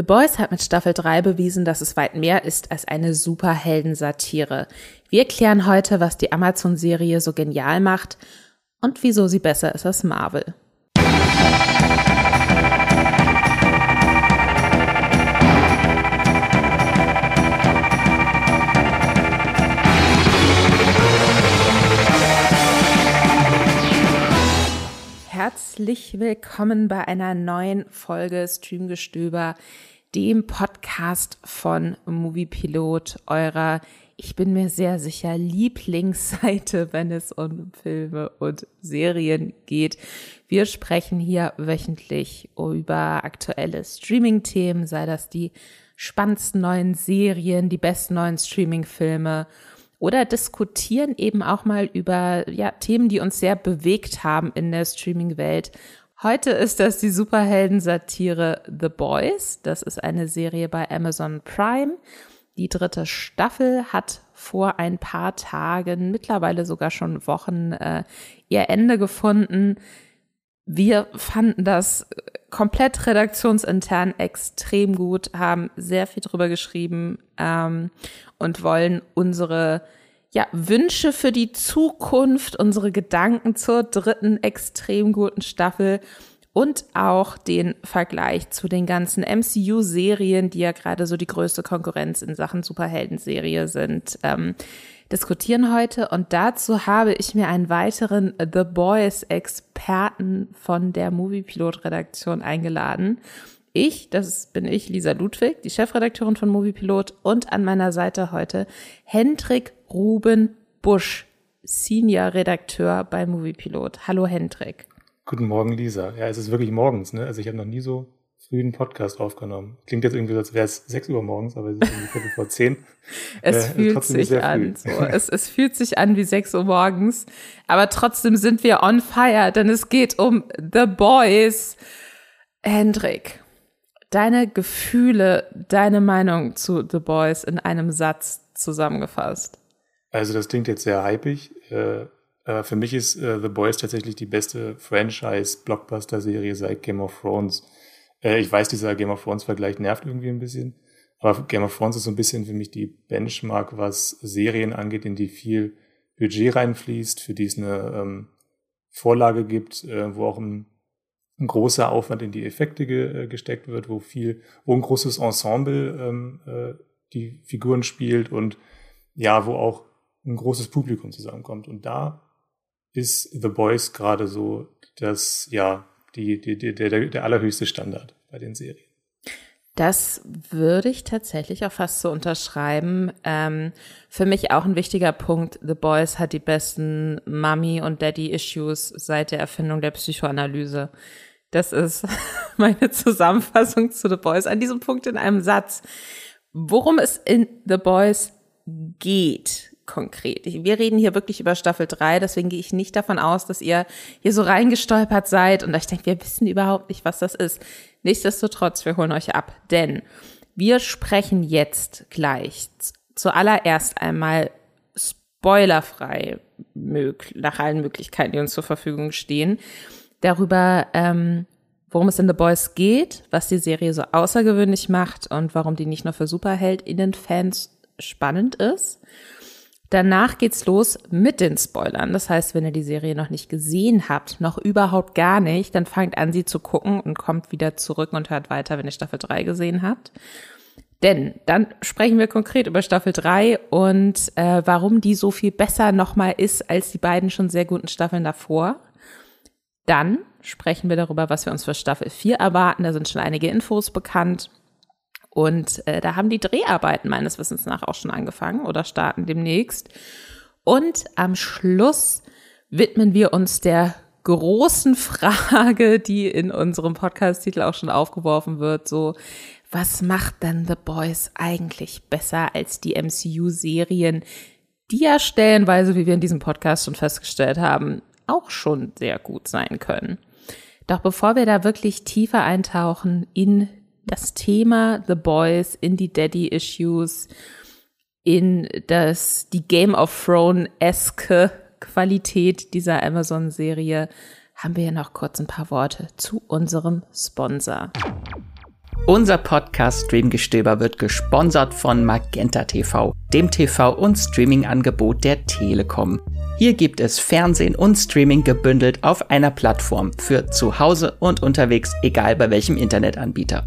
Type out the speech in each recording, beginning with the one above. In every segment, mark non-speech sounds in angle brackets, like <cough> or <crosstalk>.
The Boys hat mit Staffel 3 bewiesen, dass es weit mehr ist als eine Superheldensatire. Wir klären heute, was die Amazon-Serie so genial macht und wieso sie besser ist als Marvel. Herzlich willkommen bei einer neuen Folge Streamgestöber, dem Podcast von Moviepilot, eurer, ich bin mir sehr sicher, Lieblingsseite, <laughs> wenn es um Filme und Serien geht. Wir sprechen hier wöchentlich über aktuelle Streaming-Themen, sei das die spannendsten neuen Serien, die besten neuen Streaming-Filme oder diskutieren eben auch mal über ja, Themen, die uns sehr bewegt haben in der Streaming-Welt. Heute ist das die Superhelden-Satire The Boys. Das ist eine Serie bei Amazon Prime. Die dritte Staffel hat vor ein paar Tagen, mittlerweile sogar schon Wochen, äh, ihr Ende gefunden. Wir fanden das komplett redaktionsintern extrem gut, haben sehr viel drüber geschrieben ähm, und wollen unsere ja, Wünsche für die Zukunft, unsere Gedanken zur dritten extrem guten Staffel und auch den Vergleich zu den ganzen MCU-Serien, die ja gerade so die größte Konkurrenz in Sachen Superhelden-Serie sind, ähm, diskutieren heute. Und dazu habe ich mir einen weiteren The Boys-Experten von der Moviepilot-Redaktion eingeladen. Ich, das bin ich, Lisa Ludwig, die Chefredakteurin von Moviepilot und an meiner Seite heute Hendrik Ruben Busch, Senior Redakteur bei Moviepilot. Hallo Hendrik. Guten Morgen, Lisa. Ja, es ist wirklich morgens, ne? Also ich habe noch nie so früh einen Podcast aufgenommen. Klingt jetzt irgendwie so, als wäre es sechs Uhr morgens, aber es ist irgendwie Viertel vor zehn. <laughs> Es äh, fühlt sich an. <laughs> So. Es, es fühlt sich an wie sechs Uhr morgens. Aber trotzdem sind wir on fire, denn es geht um The Boys. Hendrik, deine Gefühle, deine Meinung zu The Boys in einem Satz zusammengefasst. Also das klingt jetzt sehr hypig. Äh, aber für mich ist äh, The Boys tatsächlich die beste Franchise-Blockbuster-Serie seit Game of Thrones. Äh, ich weiß, dieser Game of Thrones-Vergleich nervt irgendwie ein bisschen. Aber Game of Thrones ist so ein bisschen für mich die Benchmark, was Serien angeht, in die viel Budget reinfließt, für die es eine ähm, Vorlage gibt, äh, wo auch ein, ein, großer Aufwand in die Effekte ge, äh, gesteckt wird, wo viel, wo ein großes Ensemble ähm, äh, die Figuren spielt und ja, wo auch ein großes Publikum zusammenkommt. Und da ist The Boys gerade so das, ja, die, die, die, der, der allerhöchste Standard bei den Serien. Das würde ich tatsächlich auch fast so unterschreiben. Ähm, für mich auch ein wichtiger Punkt. The Boys hat die besten Mummy- und Daddy-Issues seit der Erfindung der Psychoanalyse. Das ist <laughs> meine Zusammenfassung zu The Boys an diesem Punkt in einem Satz. Worum es in The Boys geht, konkret. Wir reden hier wirklich über Staffel 3, deswegen gehe ich nicht davon aus, dass ihr hier so reingestolpert seid und ich denke, wir wissen überhaupt nicht, was das ist. Nichtsdestotrotz, wir holen euch ab, denn wir sprechen jetzt gleich zuallererst einmal spoilerfrei nach allen Möglichkeiten, die uns zur Verfügung stehen, darüber, ähm, worum es in The Boys geht, was die Serie so außergewöhnlich macht und warum die nicht nur für SuperheldInnen-Fans spannend ist. Danach geht's los mit den Spoilern. Das heißt, wenn ihr die Serie noch nicht gesehen habt, noch überhaupt gar nicht, dann fangt an, sie zu gucken und kommt wieder zurück und hört weiter, wenn ihr Staffel 3 gesehen habt. Denn dann sprechen wir konkret über Staffel 3 und äh, warum die so viel besser nochmal ist als die beiden schon sehr guten Staffeln davor. Dann sprechen wir darüber, was wir uns für Staffel 4 erwarten. Da sind schon einige Infos bekannt. Und äh, da haben die Dreharbeiten meines Wissens nach auch schon angefangen oder starten demnächst. Und am Schluss widmen wir uns der großen Frage, die in unserem Podcast-Titel auch schon aufgeworfen wird, so, was macht denn The Boys eigentlich besser als die MCU-Serien, die ja stellenweise, wie wir in diesem Podcast schon festgestellt haben, auch schon sehr gut sein können. Doch bevor wir da wirklich tiefer eintauchen in das Thema The Boys in die Daddy-Issues, in das, die Game of Thrones-eske Qualität dieser Amazon-Serie, haben wir ja noch kurz ein paar Worte zu unserem Sponsor. Unser Podcast Streamgestöber wird gesponsert von Magenta TV, dem TV- und Streaming-Angebot der Telekom. Hier gibt es Fernsehen und Streaming gebündelt auf einer Plattform für zu Hause und unterwegs, egal bei welchem Internetanbieter.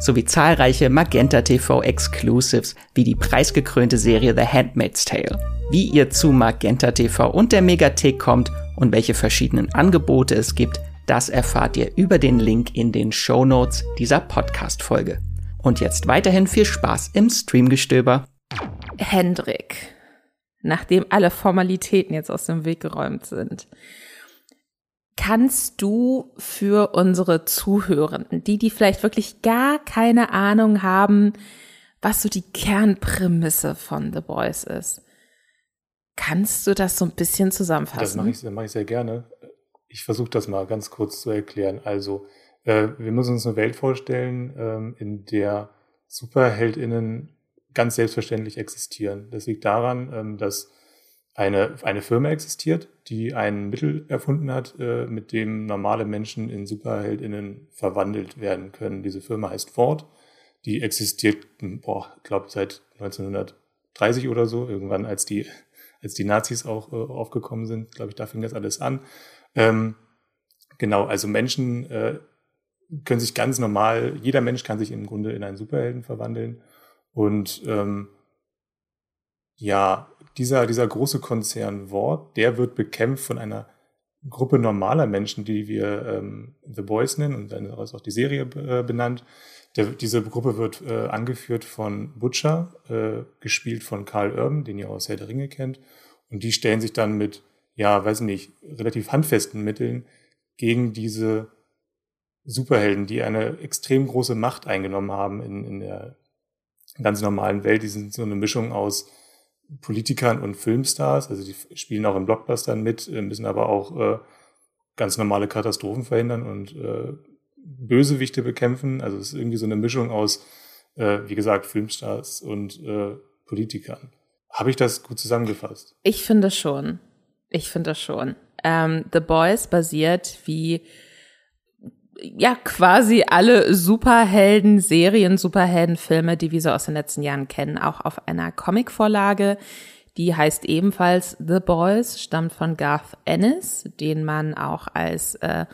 sowie zahlreiche Magenta TV Exclusives wie die preisgekrönte Serie The Handmaid's Tale. Wie ihr zu Magenta TV und der Megathek kommt und welche verschiedenen Angebote es gibt, das erfahrt ihr über den Link in den Show Notes dieser Podcast-Folge. Und jetzt weiterhin viel Spaß im Streamgestöber. Hendrik, nachdem alle Formalitäten jetzt aus dem Weg geräumt sind, kannst du für unsere Zuhörenden, die, die vielleicht wirklich gar keine Ahnung haben, was so die Kernprämisse von The Boys ist, kannst du das so ein bisschen zusammenfassen? Das mache ich, mach ich sehr gerne. Ich versuche das mal ganz kurz zu erklären. Also, äh, wir müssen uns eine Welt vorstellen, ähm, in der SuperheldInnen ganz selbstverständlich existieren. Das liegt daran, ähm, dass eine, eine Firma existiert, die ein Mittel erfunden hat, äh, mit dem normale Menschen in SuperheldInnen verwandelt werden können. Diese Firma heißt Ford. Die existiert, ich glaube, seit 1930 oder so, irgendwann, als die, als die Nazis auch äh, aufgekommen sind. Glaube ich, da fing das alles an. Ähm, genau, also Menschen äh, können sich ganz normal, jeder Mensch kann sich im Grunde in einen Superhelden verwandeln. Und ähm, ja, dieser, dieser große Konzern Wort, der wird bekämpft von einer Gruppe normaler Menschen, die wir ähm, The Boys nennen und dann ist auch die Serie äh, benannt. Der, diese Gruppe wird äh, angeführt von Butcher, äh, gespielt von Karl Urban, den ihr aus Herr der Ringe kennt. Und die stellen sich dann mit, ja, weiß nicht, relativ handfesten Mitteln gegen diese Superhelden, die eine extrem große Macht eingenommen haben in, in der ganz normalen Welt. Die sind so eine Mischung aus Politikern und Filmstars, also die spielen auch in Blockbustern mit, äh, müssen aber auch äh, ganz normale Katastrophen verhindern und äh, Bösewichte bekämpfen. Also es ist irgendwie so eine Mischung aus, äh, wie gesagt, Filmstars und äh, Politikern. Habe ich das gut zusammengefasst? Ich finde schon. Ich finde schon. Ähm, The Boys basiert wie ja quasi alle Superhelden-Serien, Superhelden-Filme, die wir so aus den letzten Jahren kennen, auch auf einer Comicvorlage. Die heißt ebenfalls The Boys, stammt von Garth Ennis, den man auch als äh,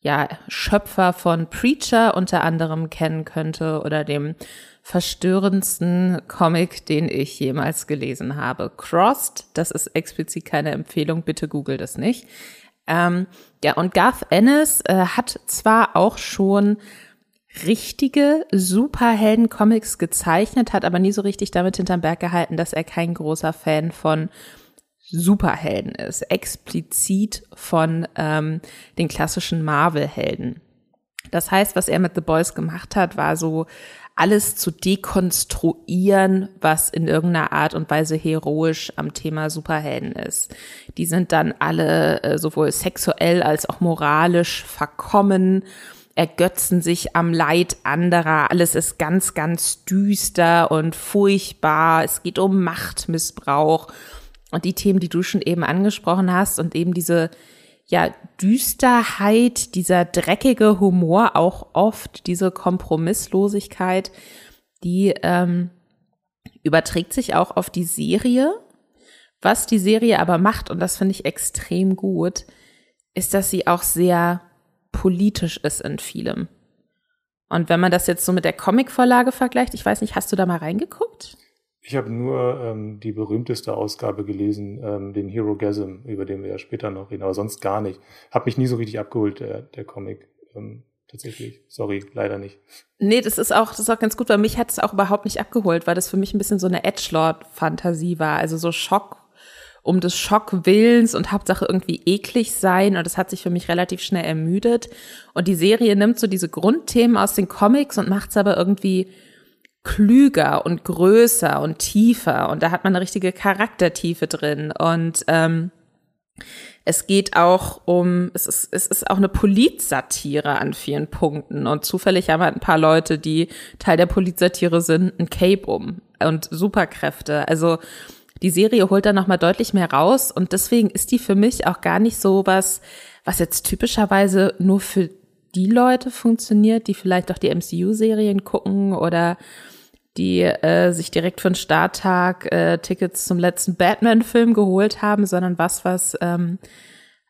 ja, Schöpfer von Preacher unter anderem kennen könnte oder dem verstörendsten Comic, den ich jemals gelesen habe. Crossed, das ist explizit keine Empfehlung, bitte google das nicht. Ähm, ja, und Garth Ennis äh, hat zwar auch schon richtige Superhelden-Comics gezeichnet, hat aber nie so richtig damit hinterm Berg gehalten, dass er kein großer Fan von Superhelden ist, explizit von ähm, den klassischen Marvel-Helden. Das heißt, was er mit The Boys gemacht hat, war so alles zu dekonstruieren, was in irgendeiner Art und Weise heroisch am Thema Superhelden ist. Die sind dann alle äh, sowohl sexuell als auch moralisch verkommen, ergötzen sich am Leid anderer. Alles ist ganz, ganz düster und furchtbar. Es geht um Machtmissbrauch und die Themen, die du schon eben angesprochen hast und eben diese ja, Düsterheit, dieser dreckige Humor, auch oft diese Kompromisslosigkeit, die ähm, überträgt sich auch auf die Serie. Was die Serie aber macht, und das finde ich extrem gut, ist, dass sie auch sehr politisch ist in vielem. Und wenn man das jetzt so mit der Comicvorlage vergleicht, ich weiß nicht, hast du da mal reingeguckt? Ich habe nur ähm, die berühmteste Ausgabe gelesen, ähm, den Hero Gasm, über den wir ja später noch reden, aber sonst gar nicht. Hab mich nie so richtig abgeholt, der, der Comic. Ähm, tatsächlich. Sorry, leider nicht. Nee, das ist auch, das ist auch ganz gut, weil mich hat es auch überhaupt nicht abgeholt, weil das für mich ein bisschen so eine Edgelord-Fantasie war. Also so Schock um des Schockwillens und Hauptsache irgendwie eklig sein. Und das hat sich für mich relativ schnell ermüdet. Und die Serie nimmt so diese Grundthemen aus den Comics und macht es aber irgendwie klüger und größer und tiefer und da hat man eine richtige Charaktertiefe drin und ähm, es geht auch um, es ist, es ist auch eine Politsatire an vielen Punkten. Und zufällig haben halt ein paar Leute, die Teil der Politsatire sind, ein Cape um und Superkräfte. Also die Serie holt da nochmal deutlich mehr raus und deswegen ist die für mich auch gar nicht so was, was jetzt typischerweise nur für die Leute funktioniert, die vielleicht auch die MCU-Serien gucken oder die äh, sich direkt für den Starttag äh, Tickets zum letzten Batman-Film geholt haben, sondern was, was ähm,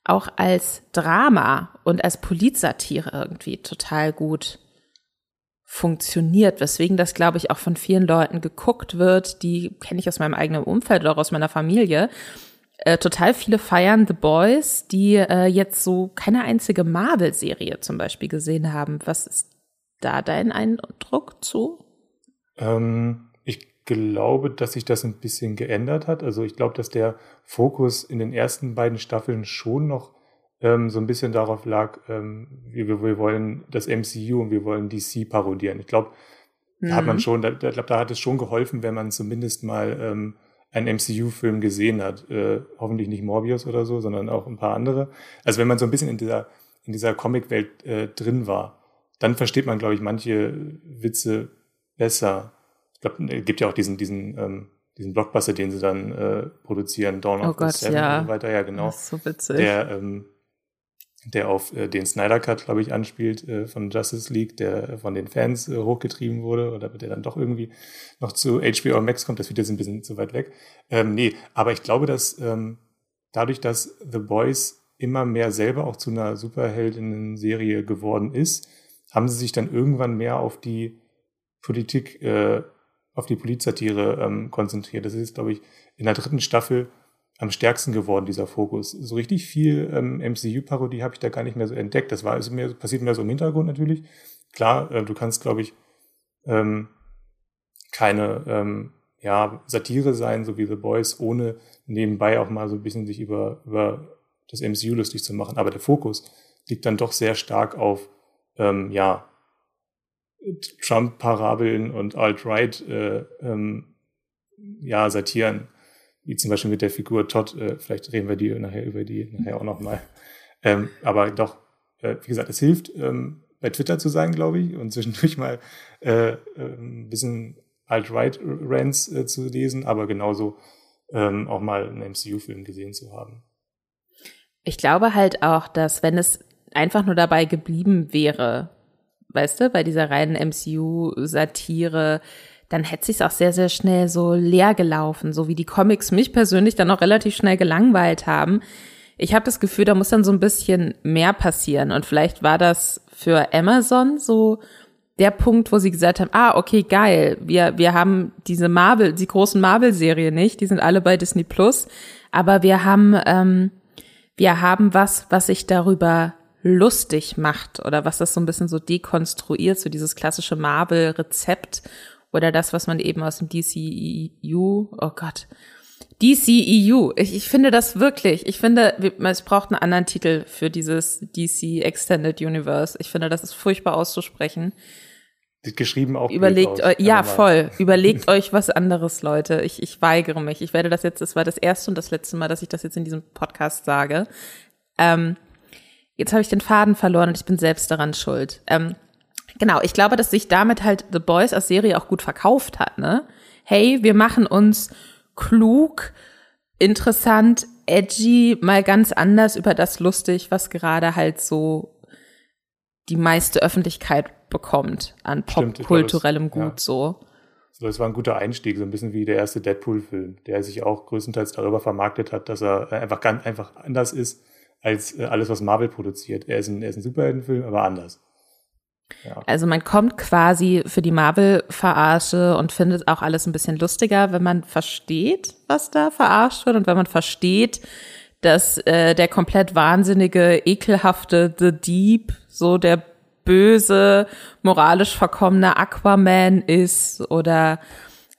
auch als Drama und als Polizatire irgendwie total gut funktioniert, weswegen das, glaube ich, auch von vielen Leuten geguckt wird, die kenne ich aus meinem eigenen Umfeld oder auch aus meiner Familie. Äh, total viele feiern The Boys, die äh, jetzt so keine einzige Marvel-Serie zum Beispiel gesehen haben. Was ist da dein Eindruck zu? Ähm, ich glaube, dass sich das ein bisschen geändert hat. Also ich glaube, dass der Fokus in den ersten beiden Staffeln schon noch ähm, so ein bisschen darauf lag, ähm, wir, wir wollen das MCU und wir wollen DC parodieren. Ich glaube, mhm. da hat man mhm. schon, da, da, glaub, da hat es schon geholfen, wenn man zumindest mal ähm, einen MCU-Film gesehen hat. Äh, hoffentlich nicht Morbius oder so, sondern auch ein paar andere. Also wenn man so ein bisschen in dieser, in dieser Comic-Welt äh, drin war, dann versteht man, glaube ich, manche Witze besser. Ich glaube, es gibt ja auch diesen, diesen, ähm, diesen Blockbuster, den sie dann äh, produzieren, Dawn of oh the Seven ja. und so weiter. Ja, genau. Das ist so witzig. Der, ähm, der auf äh, den Snyder Cut, glaube ich, anspielt äh, von Justice League, der von den Fans äh, hochgetrieben wurde oder der dann doch irgendwie noch zu HBO Max kommt. Das wird jetzt ein bisschen zu weit weg. Ähm, nee, aber ich glaube, dass ähm, dadurch, dass The Boys immer mehr selber auch zu einer Superheldinnen-Serie geworden ist, haben sie sich dann irgendwann mehr auf die Politik, äh, auf die Polizsatire ähm, konzentriert. Das ist, glaube ich, in der dritten Staffel am stärksten geworden, dieser Fokus. So richtig viel ähm, MCU-Parodie habe ich da gar nicht mehr so entdeckt. Das war also mehr, passiert mehr so im Hintergrund natürlich. Klar, äh, du kannst, glaube ich, ähm, keine ähm, ja, Satire sein, so wie The Boys, ohne nebenbei auch mal so ein bisschen sich über, über das MCU lustig zu machen. Aber der Fokus liegt dann doch sehr stark auf ähm, ja, Trump-Parabeln und Alt-Right äh, ähm, ja, Satiren, wie zum Beispiel mit der Figur Todd, äh, vielleicht reden wir die nachher über die nachher auch nochmal. Ähm, aber doch, äh, wie gesagt, es hilft, ähm, bei Twitter zu sein, glaube ich, und zwischendurch mal äh, ein bisschen Alt-Right-Rants äh, zu lesen, aber genauso ähm, auch mal einen MCU-Film gesehen zu haben. Ich glaube halt auch, dass wenn es einfach nur dabei geblieben wäre, weißt du, bei dieser reinen MCU-Satire, dann hätte sich's auch sehr, sehr schnell so leer gelaufen, so wie die Comics mich persönlich dann auch relativ schnell gelangweilt haben. Ich habe das Gefühl, da muss dann so ein bisschen mehr passieren. Und vielleicht war das für Amazon so der Punkt, wo sie gesagt haben, ah, okay, geil, wir, wir haben diese Marvel, die großen Marvel-Serien nicht, die sind alle bei Disney Plus, aber wir haben, ähm, wir haben was, was sich darüber lustig macht oder was das so ein bisschen so dekonstruiert, so dieses klassische Marvel-Rezept oder das, was man eben aus dem DCEU, oh Gott, DCEU. Ich, ich finde das wirklich, ich finde, es braucht einen anderen Titel für dieses DC Extended Universe. Ich finde, das ist furchtbar auszusprechen. Geschrieben auch. Überlegt euch, ja, voll. <laughs> Überlegt euch was anderes, Leute. Ich, ich weigere mich. Ich werde das jetzt, das war das erste und das letzte Mal, dass ich das jetzt in diesem Podcast sage. Ähm, Jetzt habe ich den Faden verloren und ich bin selbst daran schuld. Ähm, genau, ich glaube, dass sich damit halt The Boys als Serie auch gut verkauft hat, ne? Hey, wir machen uns klug, interessant, edgy, mal ganz anders über das lustig, was gerade halt so die meiste Öffentlichkeit bekommt an popkulturellem Gut ja. so. So, das war ein guter Einstieg, so ein bisschen wie der erste Deadpool-Film, der sich auch größtenteils darüber vermarktet hat, dass er einfach ganz einfach anders ist als äh, alles, was Marvel produziert. Er ist ein, er ist ein Superheldenfilm, aber anders. Also man kommt quasi für die Marvel-Verarsche und findet auch alles ein bisschen lustiger, wenn man versteht, was da verarscht wird und wenn man versteht, dass äh, der komplett wahnsinnige, ekelhafte The Deep so der böse, moralisch verkommene Aquaman ist oder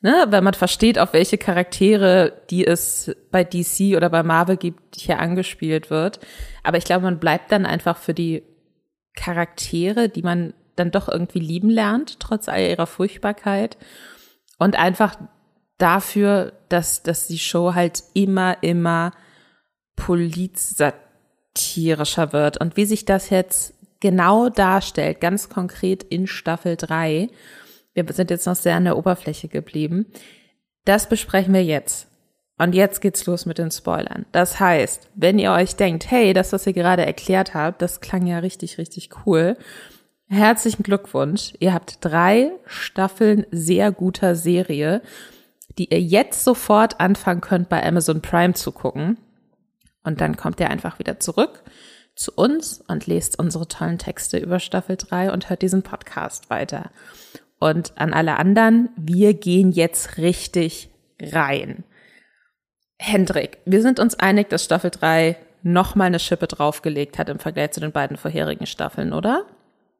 ne, wenn man versteht, auf welche Charaktere, die es bei DC oder bei Marvel gibt, hier angespielt wird. Aber ich glaube, man bleibt dann einfach für die Charaktere, die man dann doch irgendwie lieben lernt, trotz all ihrer Furchtbarkeit. Und einfach dafür, dass, dass die Show halt immer, immer politsatirischer wird. Und wie sich das jetzt genau darstellt, ganz konkret in Staffel 3, wir sind jetzt noch sehr an der Oberfläche geblieben, das besprechen wir jetzt. Und jetzt geht's los mit den Spoilern. Das heißt, wenn ihr euch denkt, hey, das, was ihr gerade erklärt habt, das klang ja richtig, richtig cool. Herzlichen Glückwunsch. Ihr habt drei Staffeln sehr guter Serie, die ihr jetzt sofort anfangen könnt, bei Amazon Prime zu gucken. Und dann kommt ihr einfach wieder zurück zu uns und lest unsere tollen Texte über Staffel 3 und hört diesen Podcast weiter. Und an alle anderen, wir gehen jetzt richtig rein. Hendrik, wir sind uns einig, dass Staffel 3 nochmal eine Schippe draufgelegt hat im Vergleich zu den beiden vorherigen Staffeln, oder?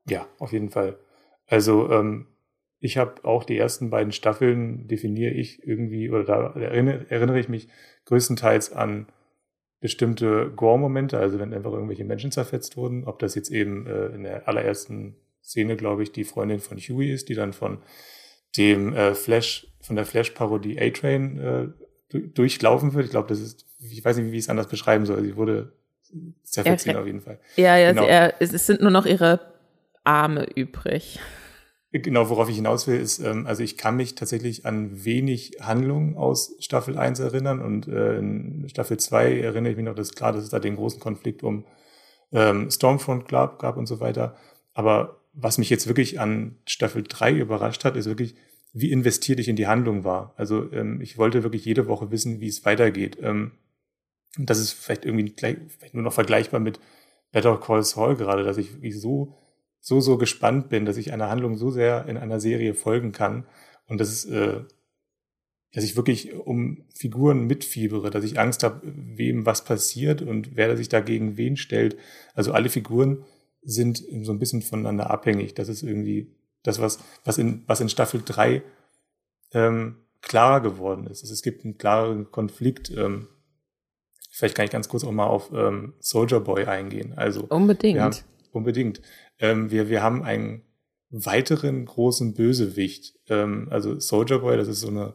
Ja, auf jeden Fall. Also ähm, ich habe auch die ersten beiden Staffeln definiere ich irgendwie oder da erinnere, erinnere ich mich größtenteils an bestimmte Gore-Momente, also wenn einfach irgendwelche Menschen zerfetzt wurden, ob das jetzt eben äh, in der allerersten Szene, glaube ich, die Freundin von Huey ist, die dann von dem äh, Flash, von der Flash-Parodie A-Train äh, durchlaufen wird. Ich glaube, das ist, ich weiß nicht, wie ich es anders beschreiben soll. Sie wurde zerfetzt auf jeden Fall. Ja, ja, genau. er, es sind nur noch ihre Arme übrig. Genau, worauf ich hinaus will, ist, ähm, also ich kann mich tatsächlich an wenig Handlungen aus Staffel 1 erinnern und äh, in Staffel 2 erinnere ich mich noch, dass klar, dass es da den großen Konflikt um ähm, Stormfront gab, gab und so weiter. Aber was mich jetzt wirklich an Staffel 3 überrascht hat, ist wirklich, wie investiert ich in die Handlung war. Also ähm, ich wollte wirklich jede Woche wissen, wie es weitergeht. Ähm, und das ist vielleicht irgendwie gleich, vielleicht nur noch vergleichbar mit Better Call Saul gerade, dass ich so so, so gespannt bin, dass ich einer Handlung so sehr in einer Serie folgen kann und das ist, äh, dass ich wirklich um Figuren mitfiebere, dass ich Angst habe, wem was passiert und wer sich dagegen wen stellt. Also alle Figuren sind so ein bisschen voneinander abhängig. Das ist irgendwie das, was, was, in, was in Staffel 3 ähm, klarer geworden ist. Es gibt einen klareren Konflikt. Ähm, vielleicht kann ich ganz kurz auch mal auf ähm, Soldier Boy eingehen. Also unbedingt. Haben, unbedingt. Ähm, wir, wir haben einen weiteren großen Bösewicht. Ähm, also Soldier Boy, das ist so eine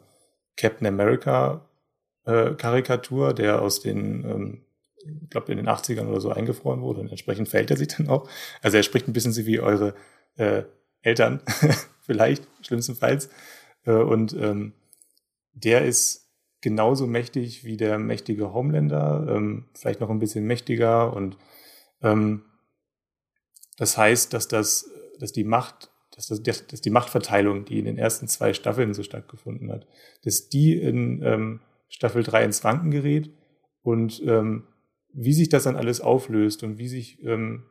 Captain America äh, Karikatur, der aus den, ähm, ich glaube, in den 80ern oder so eingefroren wurde und entsprechend verhält er sich dann auch. Also er spricht ein bisschen so wie eure äh, Eltern, <laughs> vielleicht, schlimmstenfalls. Äh, und ähm, der ist genauso mächtig wie der mächtige Homelander, ähm, vielleicht noch ein bisschen mächtiger und ähm, das heißt, dass das, dass die Macht, dass, das, dass die Machtverteilung, die in den ersten zwei Staffeln so stattgefunden hat, dass die in ähm, Staffel 3 ins Wanken gerät und ähm, wie sich das dann alles auflöst und wie sich, ähm,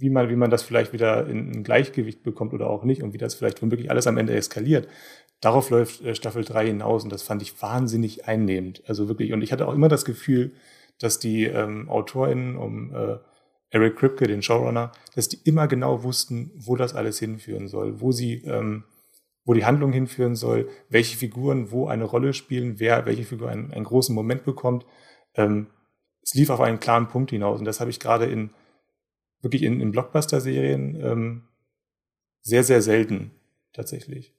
wie man, wie man das vielleicht wieder in ein Gleichgewicht bekommt oder auch nicht und wie das vielleicht womöglich alles am Ende eskaliert. Darauf läuft äh, Staffel 3 hinaus und das fand ich wahnsinnig einnehmend. Also wirklich, und ich hatte auch immer das Gefühl, dass die ähm, AutorInnen um äh, Eric Kripke, den Showrunner, dass die immer genau wussten, wo das alles hinführen soll, wo sie, ähm, wo die Handlung hinführen soll, welche Figuren wo eine Rolle spielen, wer welche Figur einen, einen großen Moment bekommt. Ähm, es lief auf einen klaren Punkt hinaus und das habe ich gerade in wirklich in, in Blockbuster-Serien ähm, sehr, sehr selten tatsächlich.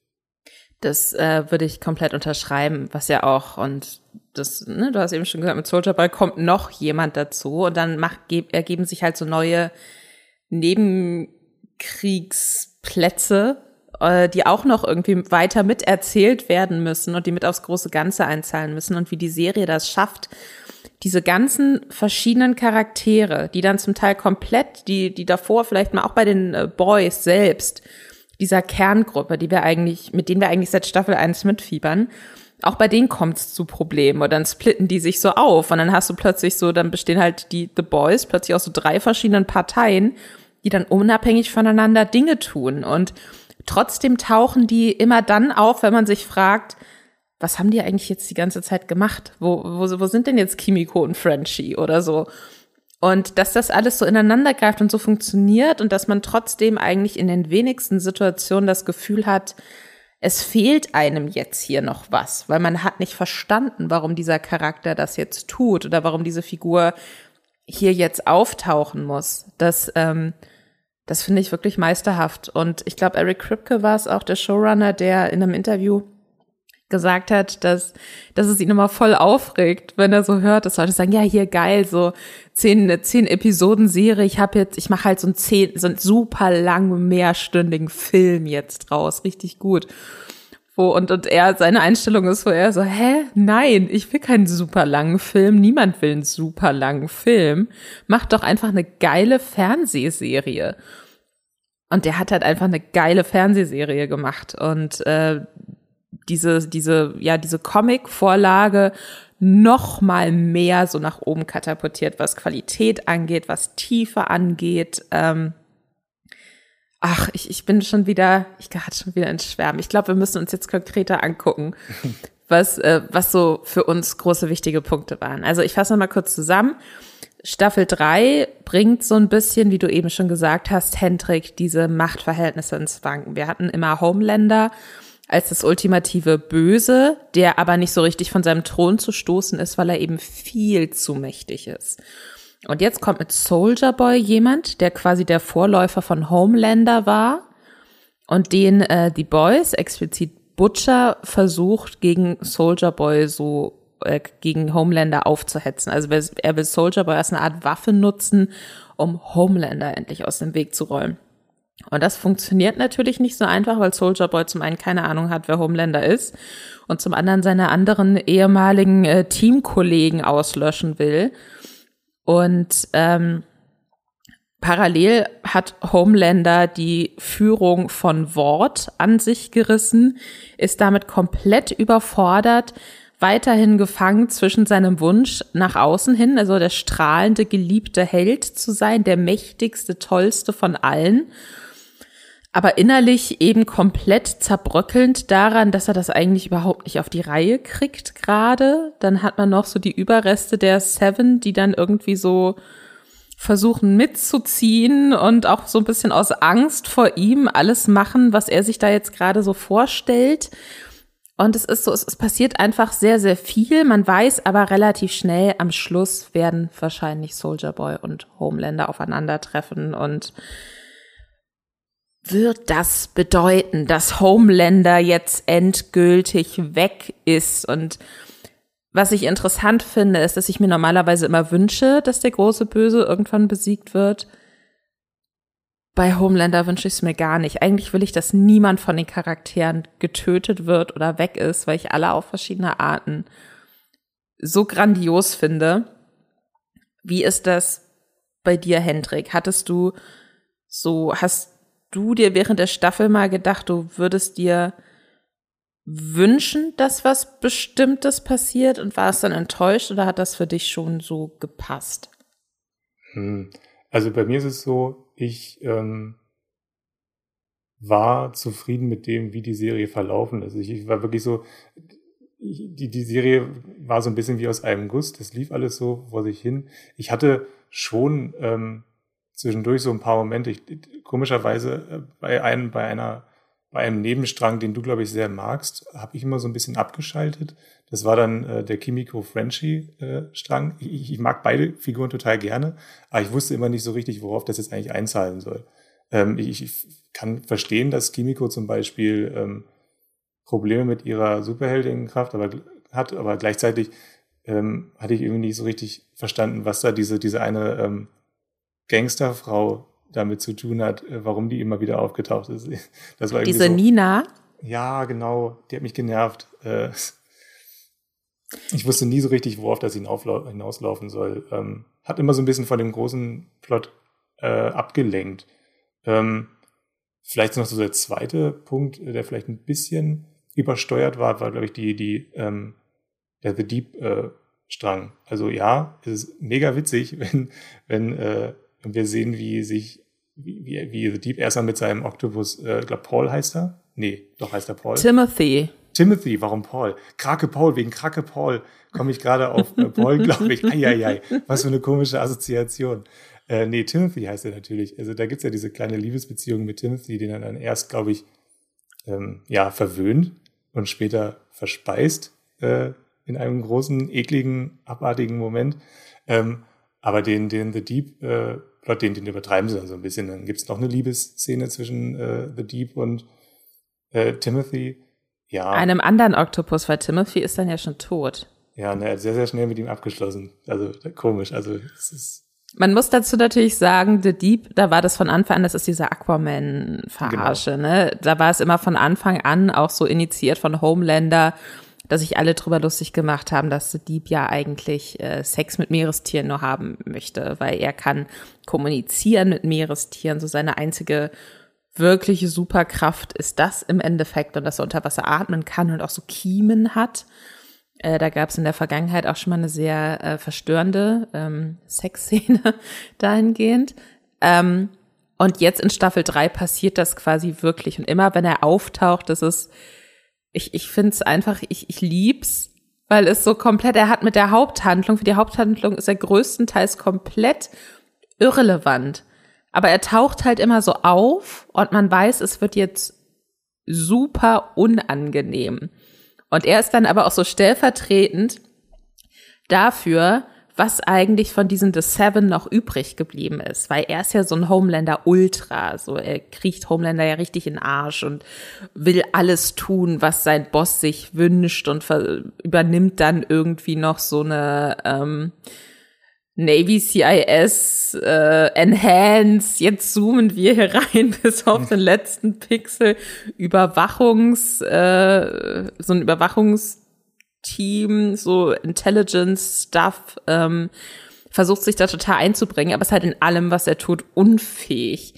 Das äh, würde ich komplett unterschreiben, was ja auch, und das, ne, du hast eben schon gesagt, mit Soldier Boy kommt noch jemand dazu und dann macht, ergeben sich halt so neue Nebenkriegsplätze, äh, die auch noch irgendwie weiter miterzählt werden müssen und die mit aufs große Ganze einzahlen müssen und wie die Serie das schafft, diese ganzen verschiedenen Charaktere, die dann zum Teil komplett, die, die davor vielleicht mal auch bei den äh, Boys selbst, dieser Kerngruppe, die wir eigentlich, mit denen wir eigentlich seit Staffel 1 mitfiebern, auch bei denen kommt es zu Problemen und dann splitten die sich so auf und dann hast du plötzlich so, dann bestehen halt die The Boys plötzlich aus so drei verschiedenen Parteien, die dann unabhängig voneinander Dinge tun und trotzdem tauchen die immer dann auf, wenn man sich fragt, was haben die eigentlich jetzt die ganze Zeit gemacht? Wo, wo, wo sind denn jetzt Kimiko und Frenchie oder so? Und dass das alles so ineinander greift und so funktioniert und dass man trotzdem eigentlich in den wenigsten Situationen das Gefühl hat, es fehlt einem jetzt hier noch was, weil man hat nicht verstanden, warum dieser Charakter das jetzt tut oder warum diese Figur hier jetzt auftauchen muss. Das, ähm, Das finde ich wirklich meisterhaft. Und ich glaube, Eric Kripke war es auch, der Showrunner, der in einem Interview gesagt hat, dass, dass es ihn immer voll aufregt, wenn er so hört, dass Leute sagen, ja, hier geil, so zehn, zehn Episoden Serie, ich habe jetzt, ich mache halt so einen zehn, so einen super lang, mehrstündigen Film jetzt draus, richtig gut. Wo, und, und er, seine Einstellung ist, wo er so, hä? Nein, ich will keinen super langen Film, niemand will einen super langen Film. Mach doch einfach eine geile Fernsehserie. Und der hat halt einfach eine geile Fernsehserie gemacht. Und äh, diese, diese, ja, diese Comic-Vorlage noch mal mehr so nach oben katapultiert, was Qualität angeht, was Tiefe angeht. Ähm, ach, ich, ich bin schon wieder, ich gerate schon wieder ins Schwärmen. Ich glaube, wir müssen uns jetzt konkreter angucken, <laughs> was, äh, was so für uns große wichtige Punkte waren. Also ich fasse noch mal kurz zusammen. Staffel 3 bringt so ein bisschen, wie du eben schon gesagt hast, Hendrik, diese Machtverhältnisse ins Wanken. Wir hatten immer Homelander, als das ultimative Böse, der aber nicht so richtig von seinem Thron zu stoßen ist, weil er eben viel zu mächtig ist. Und jetzt kommt mit Soldier Boy jemand, der quasi der Vorläufer von Homelander war und den äh, die Boys, explizit Butcher, versucht gegen Soldier Boy so äh, gegen Homelander aufzuhetzen. Also er will Soldier Boy als eine Art Waffe nutzen, um Homelander endlich aus dem Weg zu räumen. Und das funktioniert natürlich nicht so einfach, weil Soldier Boy zum einen keine Ahnung hat, wer Homelander ist und zum anderen seine anderen ehemaligen äh, Teamkollegen auslöschen will. Und ähm, parallel hat Homelander die Führung von Wort an sich gerissen, ist damit komplett überfordert, weiterhin gefangen zwischen seinem Wunsch nach außen hin, also der strahlende, geliebte Held zu sein, der mächtigste, tollste von allen aber innerlich eben komplett zerbröckelnd daran, dass er das eigentlich überhaupt nicht auf die Reihe kriegt gerade. Dann hat man noch so die Überreste der Seven, die dann irgendwie so versuchen mitzuziehen und auch so ein bisschen aus Angst vor ihm alles machen, was er sich da jetzt gerade so vorstellt. Und es ist so, es, passiert einfach sehr, sehr viel. Man weiß aber relativ schnell, am Schluss werden wahrscheinlich Soldier Boy und Homelander aufeinandertreffen und wird das bedeuten, dass Homelander jetzt endgültig weg ist? Und was ich interessant finde, ist, dass ich mir normalerweise immer wünsche, dass der große Böse irgendwann besiegt wird. Bei Homelander wünsche ich es mir gar nicht. Eigentlich will ich, dass niemand von den Charakteren getötet wird oder weg ist, weil ich alle auf verschiedene Arten so grandios finde. Wie ist das bei dir, Hendrik? Hattest du so, hast du dir während der Staffel mal gedacht, du würdest dir wünschen, dass was Bestimmtes passiert und warst dann enttäuscht oder hat das für dich schon so gepasst? Hm. Also bei mir ist es so, ich ähm, war zufrieden mit dem, wie die Serie verlaufen ist. Ich, ich war wirklich so, die, die Serie war so ein bisschen wie aus einem Guss. Das lief alles so vor sich hin. Ich hatte schon ähm, zwischendurch so ein paar Momente. Ich, komischerweise äh, bei einem, bei einer, bei einem Nebenstrang, den du, glaube ich, sehr magst, habe ich immer so ein bisschen abgeschaltet. Das war dann äh, der Kimiko Frenchy äh, Strang. Ich, ich, mag beide Figuren total gerne, aber ich wusste immer nicht so richtig, worauf das jetzt eigentlich einzahlen soll. Ähm, ich, ich, kann verstehen, dass Kimiko zum Beispiel ähm, Probleme mit ihrer Superheldinnenkraft aber, hat, aber gleichzeitig ähm, hatte ich irgendwie nicht so richtig verstanden, was da diese, diese eine ähm, Gangsterfrau damit zu tun hat, äh, warum die immer wieder aufgetaucht ist. <laughs> Das war Diese so, Nina? Ja, genau. Die hat mich genervt. Äh, ich wusste nie so richtig, worauf das hinauslaufen soll. Ähm, hat immer so ein bisschen von dem großen Plot äh, abgelenkt. Ähm, vielleicht noch so der zweite Punkt, der vielleicht ein bisschen übersteuert war, war, glaube ich, die, die, ähm, der The Deep Strang. Also ja, es ist mega witzig, <laughs> wenn, wenn und wir sehen, wie sich, wie, wie, The Deep erstmal mit seinem Oktopus, äh, glaube Paul heißt er? Nee, doch heißt er Paul. Timothy. Timothy, warum Paul? Krake Paul, wegen Krake Paul komme ich gerade auf äh, Paul, <laughs> glaube ich. Eieiei, was für eine komische Assoziation. Äh, nee, Timothy heißt er natürlich. Also da gibt's ja diese kleine Liebesbeziehung mit Timothy, den er dann erst, glaube ich, ähm, ja, verwöhnt und später verspeist äh, in einem großen, ekligen, abartigen Moment. Ähm, aber den, den The Deep äh, Plot, den, den übertreiben sie dann so ein bisschen. Dann gibt's noch eine Liebesszene zwischen äh, The Deep und äh, Timothy. Ja. Einem anderen Oktopus, weil Timothy ist dann ja schon tot. Ja, ne, sehr, sehr schnell mit ihm abgeschlossen. Also komisch. Also es ist. Man muss dazu natürlich sagen, The Deep, da war das von Anfang an, das ist diese Aquaman-Verarsche, genau. ne? Da war es immer von Anfang an auch so initiiert von Homelander, dass sich alle drüber lustig gemacht haben, dass The Deep ja eigentlich äh, Sex mit Meerestieren nur haben möchte, weil er kann kommunizieren mit Meerestieren, so seine einzige wirkliche Superkraft ist das im Endeffekt und dass er unter Wasser atmen kann und auch so Kiemen hat. Äh, da gab es in der Vergangenheit auch schon mal eine sehr äh, verstörende ähm, Sexszene <laughs> dahingehend. Ähm, und jetzt in Staffel 3 passiert das quasi wirklich. Und immer wenn er auftaucht, das ist, ich, ich finde es einfach, ich, ich lieb's, weil es so komplett, er hat mit der Haupthandlung, für die Haupthandlung ist er größtenteils komplett irrelevant. Aber er taucht halt immer so auf und man weiß, es wird jetzt super unangenehm. Und er ist dann aber auch so stellvertretend dafür, was eigentlich von diesen The Seven noch übrig geblieben ist, weil er ist ja so ein Homelander Ultra, so er kriegt Homelander ja richtig in den Arsch und will alles tun, was sein Boss sich wünscht und übernimmt dann irgendwie noch so eine ähm, Navy CIS äh, Enhance, jetzt zoomen wir hier rein <laughs> bis auf den letzten Pixel, Überwachungs, äh, so ein Überwachungsteam, so Intelligence Stuff, ähm, versucht sich da total einzubringen, aber ist halt in allem, was er tut, unfähig.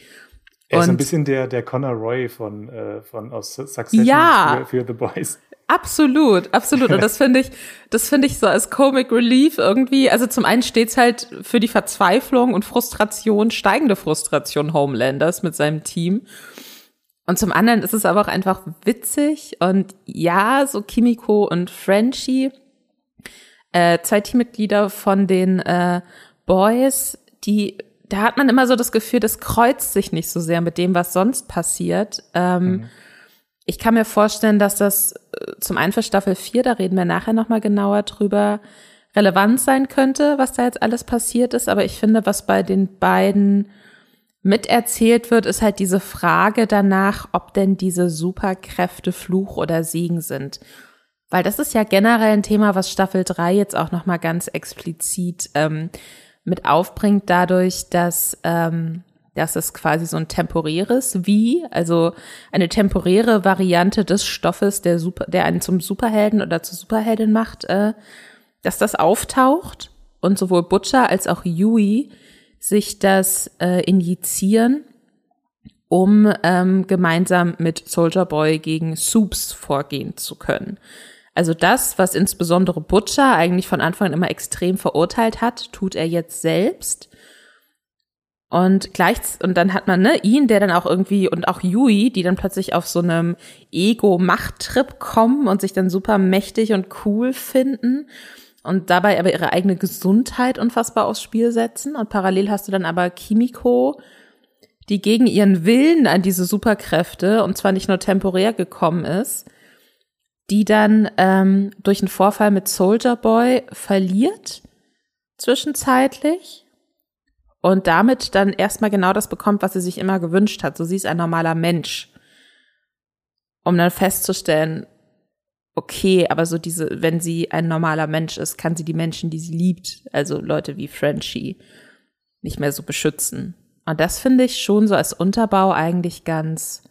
Er ist ein bisschen der, der Connor Roy von, äh, von aus Succession ja, für, für The Boys. Absolut, absolut. Und das finde ich, das finde ich so als Comic Relief irgendwie. Also zum einen steht's halt für die Verzweiflung und Frustration, steigende Frustration Homelanders mit seinem Team. Und zum anderen ist es aber auch einfach witzig. Und ja, so Kimiko und Frenchie, äh, zwei Teammitglieder von den äh, Boys, die, da hat man immer so das Gefühl, das kreuzt sich nicht so sehr mit dem, was sonst passiert. Ähm, mhm ich kann mir vorstellen, dass das äh, zum einen für Staffel 4, da reden wir nachher nochmal genauer drüber, relevant sein könnte, was da jetzt alles passiert ist. Aber ich finde, was bei den beiden miterzählt wird, ist halt diese Frage danach, ob denn diese Superkräfte Fluch oder Segen sind. Weil das ist ja generell ein Thema, was Staffel 3 jetzt auch nochmal ganz explizit ähm, mit aufbringt, dadurch, dass ähm, das ist quasi so ein temporäres Wie, also eine temporäre Variante des Stoffes, der, super, der einen zum Superhelden oder zur Superheldin macht, äh, dass das auftaucht und sowohl Butcher als auch Yui sich das äh, injizieren, um ähm, gemeinsam mit Soldier Boy gegen Soups vorgehen zu können. Also das, was insbesondere Butcher eigentlich von Anfang an immer extrem verurteilt hat, tut er jetzt selbst und gleich, und dann hat man, ne, ihn, der dann auch irgendwie, und auch Yui, die dann plötzlich auf so einem Ego-Macht-Trip kommen und sich dann super mächtig und cool finden und dabei aber ihre eigene Gesundheit unfassbar aufs Spiel setzen. Und parallel hast du dann aber Kimiko, die gegen ihren Willen an diese Superkräfte, und zwar nicht nur temporär gekommen ist, die dann ähm, durch einen Vorfall mit Soldier Boy verliert, zwischenzeitlich und damit dann erstmal genau das bekommt, was sie sich immer gewünscht hat. So sie ist ein normaler Mensch. Um dann festzustellen, okay, aber so diese, wenn sie ein normaler Mensch ist, kann sie die Menschen, die sie liebt, also Leute wie Frenchie, nicht mehr so beschützen. Und das finde ich schon so als Unterbau eigentlich ganz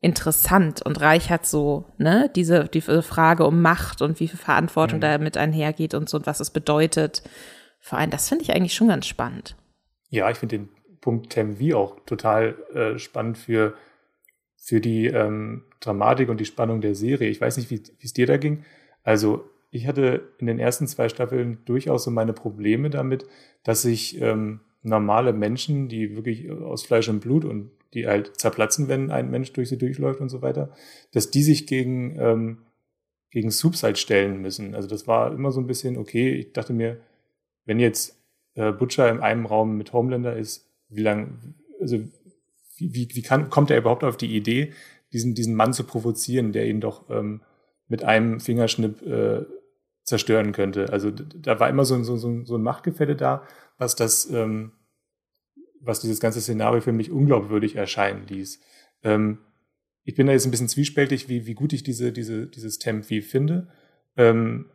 interessant und reichert so, ne, diese, diese Frage um Macht und wie viel Verantwortung mhm. damit einhergeht und so und was es bedeutet. Vor allem, das finde ich eigentlich schon ganz spannend. Ja, ich finde den Punkt Tem auch total äh, spannend für, für die ähm, Dramatik und die Spannung der Serie. Ich weiß nicht, wie es dir da ging. Also ich hatte in den ersten zwei Staffeln durchaus so meine Probleme damit, dass sich ähm, normale Menschen, die wirklich aus Fleisch und Blut und die halt zerplatzen, wenn ein Mensch durch sie durchläuft und so weiter, dass die sich gegen, ähm, gegen Soups halt stellen müssen. Also das war immer so ein bisschen, okay, ich dachte mir, wenn jetzt äh, Butcher in einem Raum mit Homelander ist, wie lang, also wie, wie, kann, kommt er überhaupt auf die Idee, diesen, diesen Mann zu provozieren, der ihn doch ähm, mit einem Fingerschnipp äh, zerstören könnte. Also da war immer so, so, so, so ein Machtgefälle da, was das, ähm, was dieses ganze Szenario für mich unglaubwürdig erscheinen ließ. Ähm, ich bin da jetzt ein bisschen zwiespältig, wie, wie gut ich diese, diese, dieses Temp wie finde. Ähm,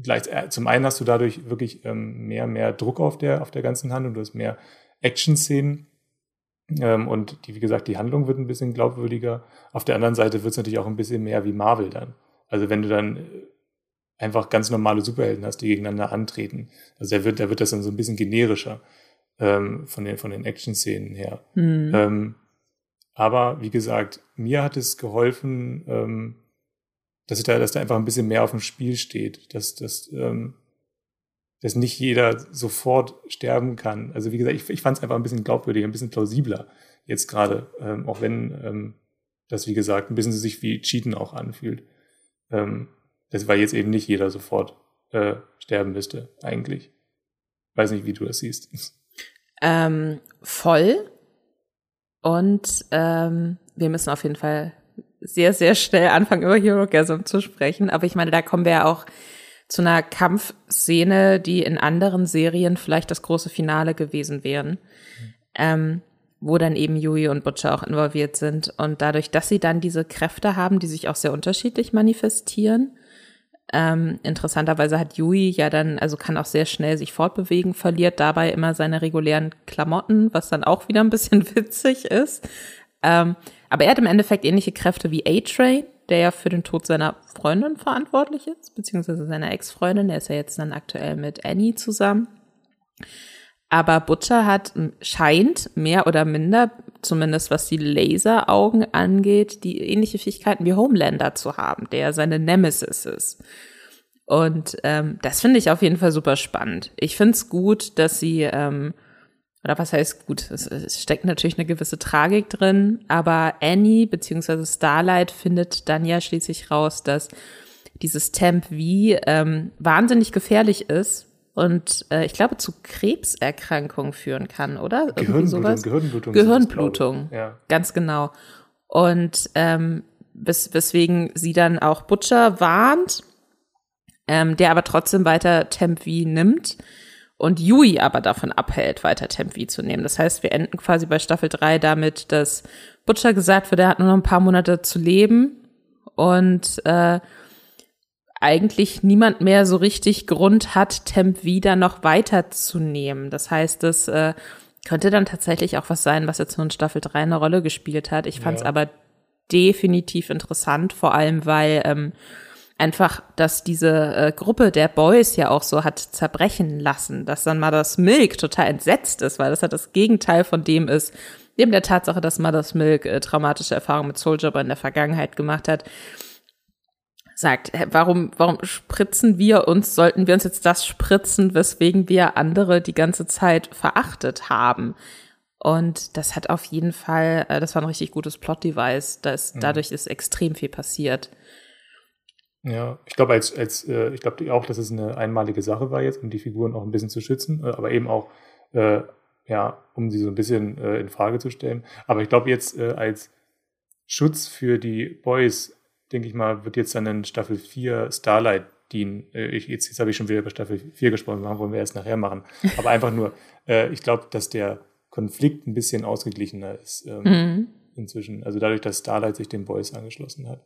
gleich, äh, zum einen hast du dadurch wirklich ähm, mehr, mehr Druck auf der, auf der ganzen Hand und du hast mehr Action-Szenen. Ähm, und die, wie gesagt, die Handlung wird ein bisschen glaubwürdiger. Auf der anderen Seite wird es natürlich auch ein bisschen mehr wie Marvel dann. Also wenn du dann äh, einfach ganz normale Superhelden hast, die gegeneinander antreten. Also da wird, da wird das dann so ein bisschen generischer ähm, von den, von den Action-Szenen her. Mhm. Ähm, aber wie gesagt, mir hat es geholfen, ähm, dass da, dass da einfach ein bisschen mehr auf dem Spiel steht, dass, dass, ähm, dass nicht jeder sofort sterben kann. Also wie gesagt, ich, ich fand es einfach ein bisschen glaubwürdiger, ein bisschen plausibler jetzt gerade, ähm, auch wenn ähm, das, wie gesagt, ein bisschen sich wie Cheaten auch anfühlt. Ähm, das war jetzt eben nicht jeder sofort äh, sterben müsste, eigentlich. Weiß nicht, wie du das siehst. Ähm, voll. Und ähm, wir müssen auf jeden Fall sehr, sehr schnell anfangen, über Herogasm zu sprechen. Aber ich meine, da kommen wir ja auch zu einer Kampfszene, die in anderen Serien vielleicht das große Finale gewesen wären. Ähm, wo dann eben Yui und Butcher auch involviert sind. Und dadurch, dass sie dann diese Kräfte haben, die sich auch sehr unterschiedlich manifestieren, ähm, interessanterweise hat Yui ja dann, also kann auch sehr schnell sich fortbewegen, verliert dabei immer seine regulären Klamotten, was dann auch wieder ein bisschen <laughs> witzig ist. Ähm, aber er hat im Endeffekt ähnliche Kräfte wie A-Train, der ja für den Tod seiner Freundin verantwortlich ist, beziehungsweise seiner Ex-Freundin. Der ist ja jetzt dann aktuell mit Annie zusammen. Aber Butcher hat, scheint mehr oder minder, zumindest was die Laseraugen angeht, die ähnliche Fähigkeiten wie Homelander zu haben, der seine Nemesis ist. Und ähm, das finde ich auf jeden Fall super spannend. Ich finde es gut, dass sie, ähm, oder was heißt gut, es, es, steckt natürlich eine gewisse Tragik drin, aber Annie bzw. Starlight findet dann ja schließlich raus, dass dieses Temp V ähm, wahnsinnig gefährlich ist und äh, ich glaube zu Krebserkrankungen führen kann, oder? Gehirnblutung. Gehirnblutung. Gehirnblutung. Ja. Ganz genau. Und ähm, wes weswegen sie dann auch Butcher warnt, ähm, der aber trotzdem weiter Tempi nimmt und Yui aber davon abhält, weiter Tempi zu nehmen. Das heißt, wir enden quasi bei Staffel 3 damit, dass Butcher gesagt wird, er hat nur noch ein paar Monate zu leben und äh, eigentlich niemand mehr so richtig Grund hat, Temp wieder noch weiterzunehmen. Das heißt, das äh, könnte dann tatsächlich auch was sein, was jetzt nur in Staffel 3 eine Rolle gespielt hat. Ich fand es ja. aber definitiv interessant, vor allem weil ähm, einfach, dass diese äh, Gruppe der Boys ja auch so hat zerbrechen lassen, dass dann Mother's Milk total entsetzt ist, weil das halt das Gegenteil von dem ist, neben der Tatsache, dass Mother's Milk äh, traumatische Erfahrungen mit Soulja in der Vergangenheit gemacht hat, sagt, warum, warum spritzen wir uns, sollten wir uns jetzt das spritzen, weswegen wir andere die ganze Zeit verachtet haben? Und das hat auf jeden Fall, äh, das war ein richtig gutes Plot-Device. Mhm. Dadurch ist extrem viel passiert. Ja, ich glaube, als, als äh, ich glaube auch, dass es eine einmalige Sache war jetzt, um die Figuren auch ein bisschen zu schützen, äh, aber eben auch, äh, ja, um sie so ein bisschen äh, in Frage zu stellen. Aber ich glaube jetzt äh, als Schutz für die Boys denke ich mal, wird jetzt dann in Staffel 4 Starlight dienen. Äh, ich, jetzt jetzt habe ich schon wieder über Staffel 4 gesprochen, warum wollen wir erst nachher machen. Aber einfach nur, <laughs> äh, ich glaube, dass der Konflikt ein bisschen ausgeglichener ist ähm, mhm. inzwischen. Also dadurch, dass Starlight sich den Boys angeschlossen hat.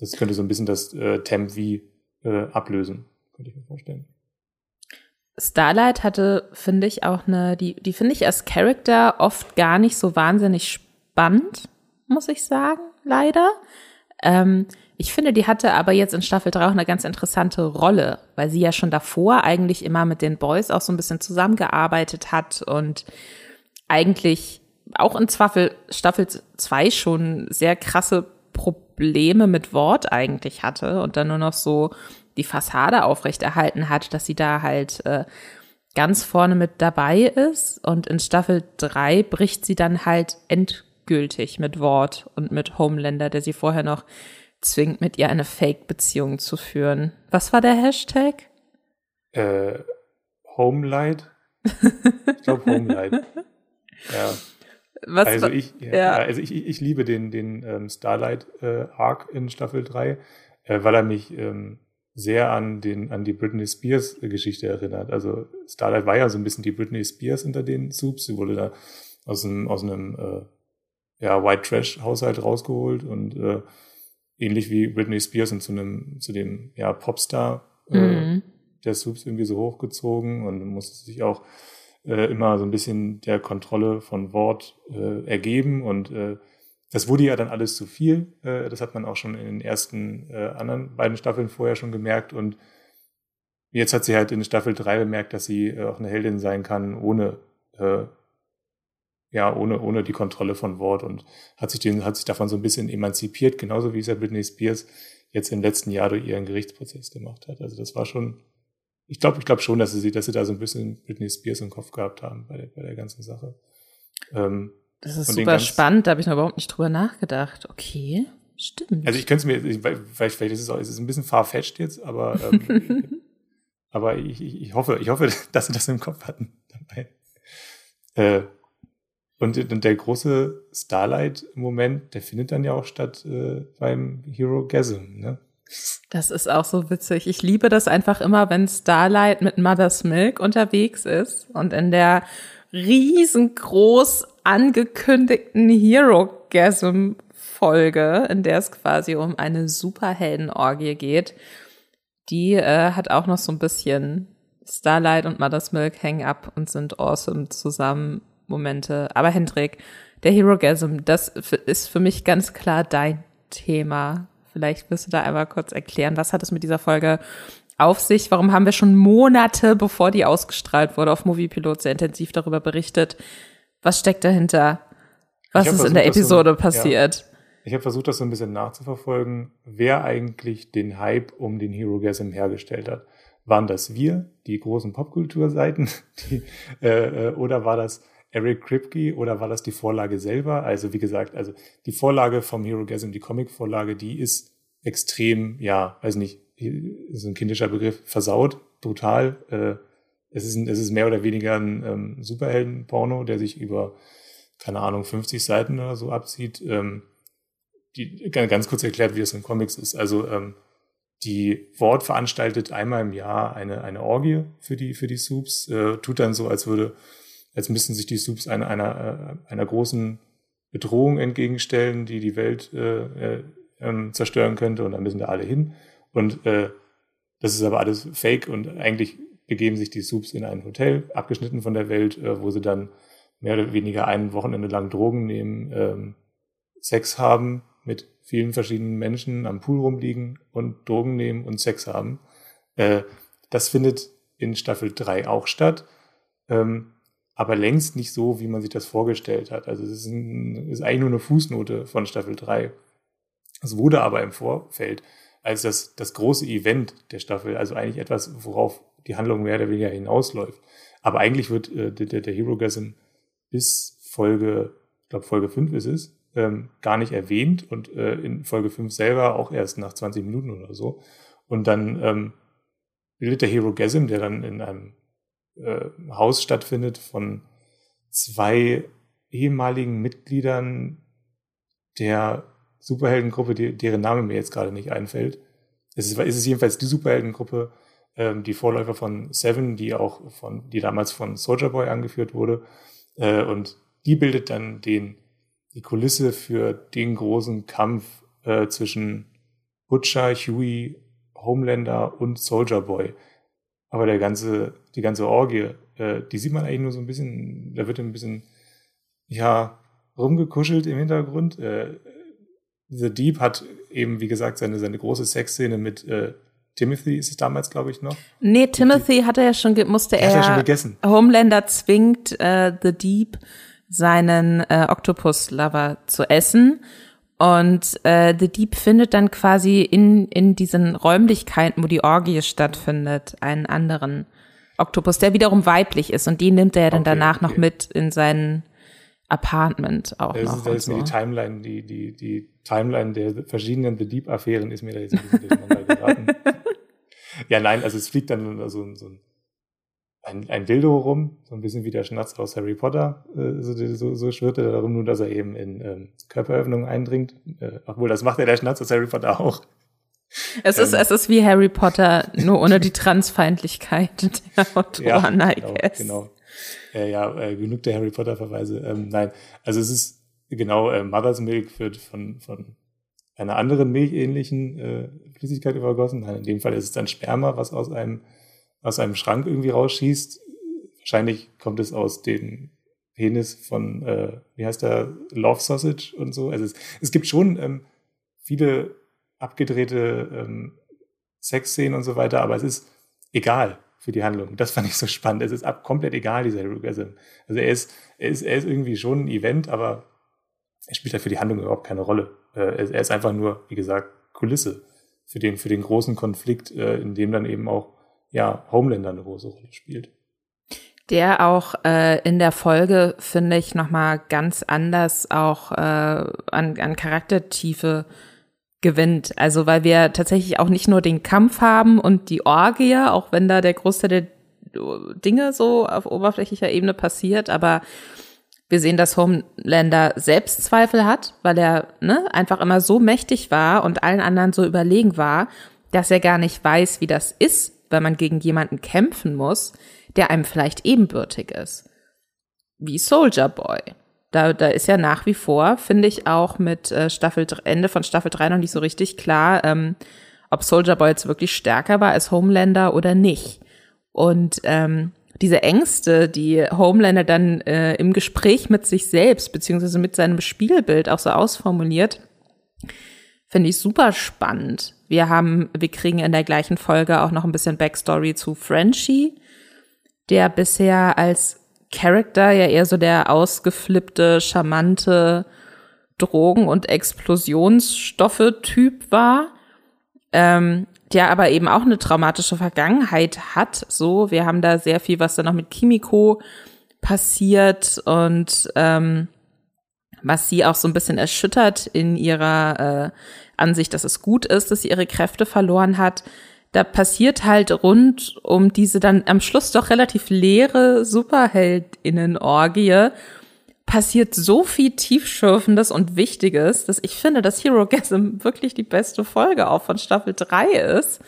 Das könnte so ein bisschen das äh, Temp wie äh, ablösen, könnte ich mir vorstellen. Starlight hatte, finde ich, auch eine, die, die finde ich als Charakter oft gar nicht so wahnsinnig spannend, muss ich sagen, leider. Ähm, ich finde, die hatte aber jetzt in Staffel 3 auch eine ganz interessante Rolle, weil sie ja schon davor eigentlich immer mit den Boys auch so ein bisschen zusammengearbeitet hat und eigentlich auch in Staffel 2 schon sehr krasse Probleme mit Wort eigentlich hatte und dann nur noch so die Fassade aufrechterhalten hat, dass sie da halt äh, ganz vorne mit dabei ist und in Staffel 3 bricht sie dann halt endgültig gültig mit Wort und mit Homelander, der sie vorher noch zwingt, mit ihr eine Fake-Beziehung zu führen. Was war der Hashtag? Äh, Homelight? <laughs> Ich glaube Homelight. ja. Was also ich, ja, ja. also ich, ich liebe den, den ähm, Starlight äh, Arc in Staffel 3, äh, weil er mich ähm, sehr an den an die Britney Spears Geschichte erinnert. Also Starlight war ja so ein bisschen die Britney Spears unter den Soups. Sie wurde da aus einem aus einem äh, ja White Trash Haushalt rausgeholt und äh, ähnlich wie Britney Spears und zu einem zu dem ja Popstar äh, mhm. der Soups irgendwie so hochgezogen und musste sich auch äh, immer so ein bisschen der Kontrolle von Wort äh, ergeben und äh, das wurde ja dann alles zu viel. Äh, das hat man auch schon in den ersten äh, anderen beiden Staffeln vorher schon gemerkt. Und jetzt hat sie halt in Staffel 3 bemerkt, dass sie äh, auch eine Heldin sein kann, ohne, ja, ohne, ohne die Kontrolle von Wort und hat sich, den, hat sich davon so ein bisschen emanzipiert, genauso wie es ja Britney Spears jetzt im letzten Jahr durch ihren Gerichtsprozess gemacht hat. Also das war schon, ich glaube, ich glaube schon, dass sie, dass sie da so ein bisschen Britney Spears im Kopf gehabt haben bei der, bei der ganzen Sache. Ähm, das ist super spannend, da habe ich noch überhaupt nicht drüber nachgedacht. Okay, stimmt. Also ich könnte es mir, vielleicht, vielleicht ist es auch, es ist ein bisschen farfetched jetzt, aber, ähm, <laughs> aber ich, ich, ich, hoffe, ich hoffe, <laughs> dass sie das im Kopf hatten dabei. Äh, und, und der große Starlight-Moment, der findet dann ja auch statt äh, beim Hero Gasm, ne? Das ist auch so witzig. Ich liebe das einfach immer, wenn Starlight mit Mother's Milk unterwegs ist und in der riesengroß angekündigten Hero-Gasm-Folge, in der es quasi um eine Superheldenorgie geht. Die äh, hat auch noch so ein bisschen Starlight und Mother's Milk hängen ab und sind awesome zusammen Momente. Aber Hendrik, der Hero-Gasm, das ist für mich ganz klar dein Thema. Vielleicht wirst du da einmal kurz erklären, was hat es mit dieser Folge auf sich? Warum haben wir schon Monate, bevor die ausgestrahlt wurde, auf Moviepilot sehr intensiv darüber berichtet? Was steckt dahinter? Was ist versucht, in der Episode so, passiert? Ja, ich habe versucht, das so ein bisschen nachzuverfolgen, wer eigentlich den Hype um den Hero Gasm hergestellt hat. Waren das wir, die großen Popkulturseiten, <laughs> äh, äh, oder war das Eric Kripke oder war das die Vorlage selber? Also wie gesagt, also die Vorlage vom Hero Gasm, die Comic-Vorlage, die ist extrem, ja, weiß nicht, ist ein kindischer Begriff, versaut, brutal. Äh, es, ist, es ist mehr oder weniger ein ähm, Superhelden-Porno, der sich über, keine Ahnung, 50 Seiten oder so abzieht. Ähm, die, ganz kurz erklärt, wie das in Comics ist. Also ähm, die Wort veranstaltet einmal im Jahr eine, eine Orgie für die, für die Soups, äh, tut dann so, als würde, als müssten sich die Soups einer, einer, äh, einer großen Bedrohung entgegenstellen, die die Welt äh, äh, ähm, zerstören könnte und dann müssen da alle hin. Und äh, das ist aber alles fake und eigentlich begeben sich die Soups in ein Hotel, abgeschnitten von der Welt, äh, wo sie dann mehr oder weniger ein Wochenende lang Drogen nehmen, ähm, Sex haben mit vielen verschiedenen Menschen, am Pool rumliegen und Drogen nehmen und Sex haben. Äh, das findet in Staffel 3 auch statt, ähm, aber längst nicht so, wie man sich das vorgestellt hat. Also es ist, ein, ist eigentlich nur eine Fußnote von Staffel 3. Es wurde aber im Vorfeld als das, das große Event der Staffel, also eigentlich etwas, worauf die Handlung mehr oder weniger hinausläuft. Aber eigentlich wird äh, der, der Hero Gasm bis Folge, ich glaube Folge 5 ist es, ähm, gar nicht erwähnt und äh, in Folge 5 selber auch erst nach 20 Minuten oder so. Und dann ähm, bildet der Hero Gasm, der dann in einem äh, Haus stattfindet von zwei ehemaligen Mitgliedern der Superheldengruppe, deren Name mir jetzt gerade nicht einfällt. Es ist, es jedenfalls die Superheldengruppe, ähm, die Vorläufer von Seven, die auch von, die damals von Soldier Boy angeführt wurde. Äh, und die bildet dann den, die Kulisse für den großen Kampf äh, zwischen Butcher, Huey, Homelander und Soldier Boy. Aber der ganze, die ganze Orgie, äh, die sieht man eigentlich nur so ein bisschen, da wird ein bisschen, ja, rumgekuschelt im Hintergrund. Äh, The Deep hat eben, wie gesagt, seine, seine große Sexszene mit äh, Timothy ist es damals, glaube ich, noch. Nee, Timothy hatte ja schon, musste er, ja schon gegessen. Homelander zwingt äh, The Deep, seinen äh, Octopus-Lover zu essen. Und äh, The Deep findet dann quasi in, in diesen Räumlichkeiten, wo die Orgie stattfindet, einen anderen Oktopus, der wiederum weiblich ist. Und die nimmt er dann okay, danach okay. noch mit in seinen Apartment auch das noch. Ist, das ist so. mir die Timeline, die, die, die Timeline der verschiedenen The Deep-Affären ist mir da jetzt ein bisschen durcheinander geraten. <laughs> ja, nein, also es fliegt dann so, so ein, ein Dildo rum, so ein bisschen wie der Schnatz aus Harry Potter, äh, so, so, so schwirrt er darum, nur dass er eben in ähm, Körperöffnungen eindringt. Äh, obwohl, das macht ja der Schnatz aus Harry Potter auch. Es ist, ähm, es ist wie Harry Potter, nur ohne die Transfeindlichkeit <laughs> der Autoren, ja, genau, Genau. Äh, ja, äh, genug der Harry Potter-Verweise. Ähm, nein, also es ist genau, äh, Mother's Milk wird von, von einer anderen milchähnlichen äh, Flüssigkeit übergossen. In dem Fall ist es dann Sperma, was aus einem, aus einem Schrank irgendwie rausschießt. Wahrscheinlich kommt es aus dem Penis von, äh, wie heißt der, Love Sausage und so. Also es, es gibt schon ähm, viele abgedrehte ähm, Sexszenen und so weiter, aber es ist egal für die Handlung. Das fand ich so spannend. Es ist ab, komplett egal, dieser Orgasm. Also er ist, er ist, er ist irgendwie schon ein Event, aber er spielt ja für die Handlung überhaupt keine Rolle. Äh, er ist einfach nur, wie gesagt, Kulisse für den, für den großen Konflikt, äh, in dem dann eben auch, ja, Homelander eine große Rolle spielt. Der auch äh, in der Folge, finde ich, nochmal ganz anders auch äh, an, an Charaktertiefe gewinnt. Also weil wir tatsächlich auch nicht nur den Kampf haben und die Orgie, auch wenn da der Großteil der Dinge so auf oberflächlicher Ebene passiert, aber wir sehen, dass Homelander Selbstzweifel hat, weil er ne, einfach immer so mächtig war und allen anderen so überlegen war, dass er gar nicht weiß, wie das ist, wenn man gegen jemanden kämpfen muss, der einem vielleicht ebenbürtig ist. Wie Soldier Boy. Da, da ist ja nach wie vor, finde ich, auch mit äh, Staffel Ende von Staffel 3 noch nicht so richtig klar, ähm, ob Soldier Boy jetzt wirklich stärker war als Homelander oder nicht. Und ähm, diese Ängste, die Homelander dann äh, im Gespräch mit sich selbst beziehungsweise mit seinem Spiegelbild auch so ausformuliert, finde ich super spannend. Wir haben, wir kriegen in der gleichen Folge auch noch ein bisschen Backstory zu Frenchie, der bisher als Character ja eher so der ausgeflippte, charmante Drogen- und Explosionsstoffe-Typ war. Ähm, der aber eben auch eine traumatische Vergangenheit hat. So, wir haben da sehr viel, was da noch mit Kimiko passiert und ähm, was sie auch so ein bisschen erschüttert in ihrer äh, Ansicht, dass es gut ist, dass sie ihre Kräfte verloren hat. Da passiert halt rund um diese dann am Schluss doch relativ leere Superheldinnen-Orgie passiert so viel Tiefschürfendes und Wichtiges, dass ich finde, dass Hero Gasm wirklich die beste Folge auch von Staffel 3 ist.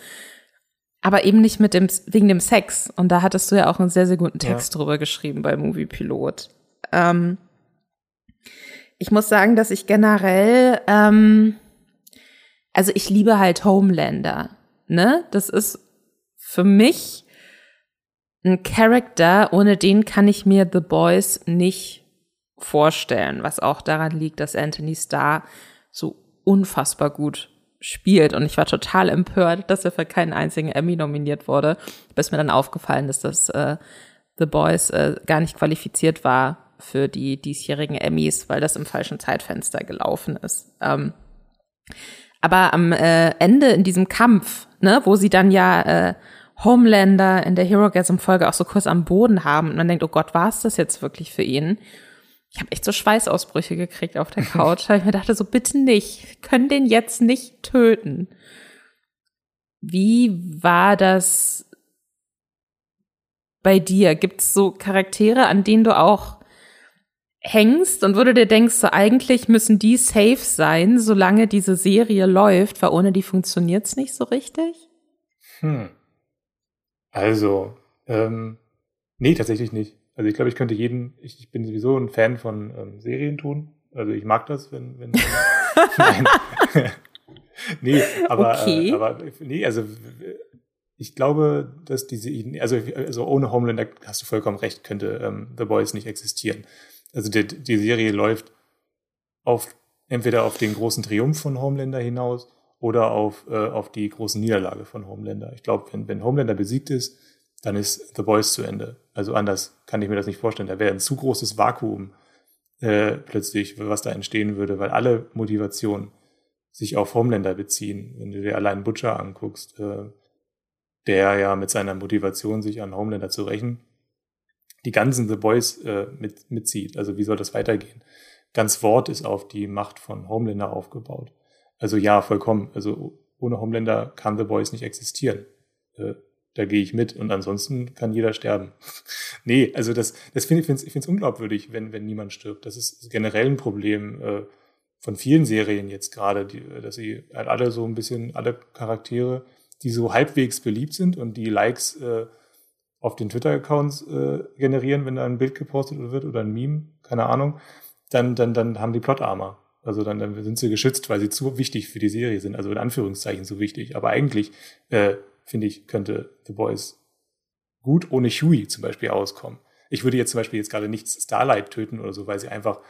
Aber eben nicht mit dem, wegen dem Sex. Und da hattest du ja auch einen sehr, sehr guten Text ja. drüber geschrieben bei Movie Pilot. Ähm, ich muss sagen, dass ich generell, ähm, also ich liebe halt Homelander. Ne? Das ist für mich ein Charakter, ohne den kann ich mir The Boys nicht vorstellen, was auch daran liegt, dass Anthony Starr so unfassbar gut spielt. Und ich war total empört, dass er für keinen einzigen Emmy nominiert wurde, bis mir dann aufgefallen ist, dass äh, The Boys äh, gar nicht qualifiziert war für die diesjährigen Emmys, weil das im falschen Zeitfenster gelaufen ist. Ähm, aber am äh, Ende in diesem Kampf, ne, wo sie dann ja äh, Homelander in der Hero Gasm Folge auch so kurz am Boden haben und man denkt, oh Gott, war es das jetzt wirklich für ihn? Ich habe echt so Schweißausbrüche gekriegt auf der Couch, weil ich mir dachte, so bitte nicht, können den jetzt nicht töten. Wie war das bei dir? Gibt es so Charaktere, an denen du auch hängst und wo du dir denkst, so eigentlich müssen die safe sein, solange diese Serie läuft, weil ohne die funktioniert's nicht so richtig? Hm. Also, ähm, nee, tatsächlich nicht. Also ich glaube, ich könnte jeden, ich, ich bin sowieso ein Fan von ähm, Serien tun. Also ich mag das, wenn, wenn <laughs> <laughs> nee, aber, okay. äh, aber nee, also ich glaube, dass diese, also, also ohne Homelander hast du vollkommen recht, könnte ähm, The Boys nicht existieren. Also die, die Serie läuft auf entweder auf den großen Triumph von Homelander hinaus oder auf, äh, auf die große Niederlage von Homelander. Ich glaube, wenn, wenn Homelander besiegt ist, dann ist The Boys zu Ende. Also anders kann ich mir das nicht vorstellen. Da wäre ein zu großes Vakuum äh, plötzlich, was da entstehen würde, weil alle Motivationen sich auf Homelander beziehen. Wenn du dir allein Butcher anguckst, äh, der ja mit seiner Motivation, sich an Homelander zu rächen, die ganzen The Boys äh, mit, mitzieht. Also wie soll das weitergehen? Ganz Wort ist auf die Macht von Homelander aufgebaut. Also ja, vollkommen. Also ohne Homelander kann The Boys nicht existieren. Äh, da gehe ich mit und ansonsten kann jeder sterben. <laughs> nee, also das, das finde ich, finde ich unglaubwürdig, wenn, wenn niemand stirbt. Das ist generell ein Problem äh, von vielen Serien jetzt gerade, dass sie halt alle so ein bisschen, alle Charaktere, die so halbwegs beliebt sind und die Likes äh, auf den Twitter-Accounts äh, generieren, wenn da ein Bild gepostet wird oder ein Meme, keine Ahnung, dann, dann, dann haben die Plot-Armor. Also dann, dann sind sie geschützt, weil sie zu wichtig für die Serie sind, also in Anführungszeichen zu wichtig. Aber eigentlich, äh, finde ich, könnte The Boys gut ohne Huey zum Beispiel auskommen. Ich würde jetzt zum Beispiel jetzt gerade nicht Starlight töten oder so, weil sie einfach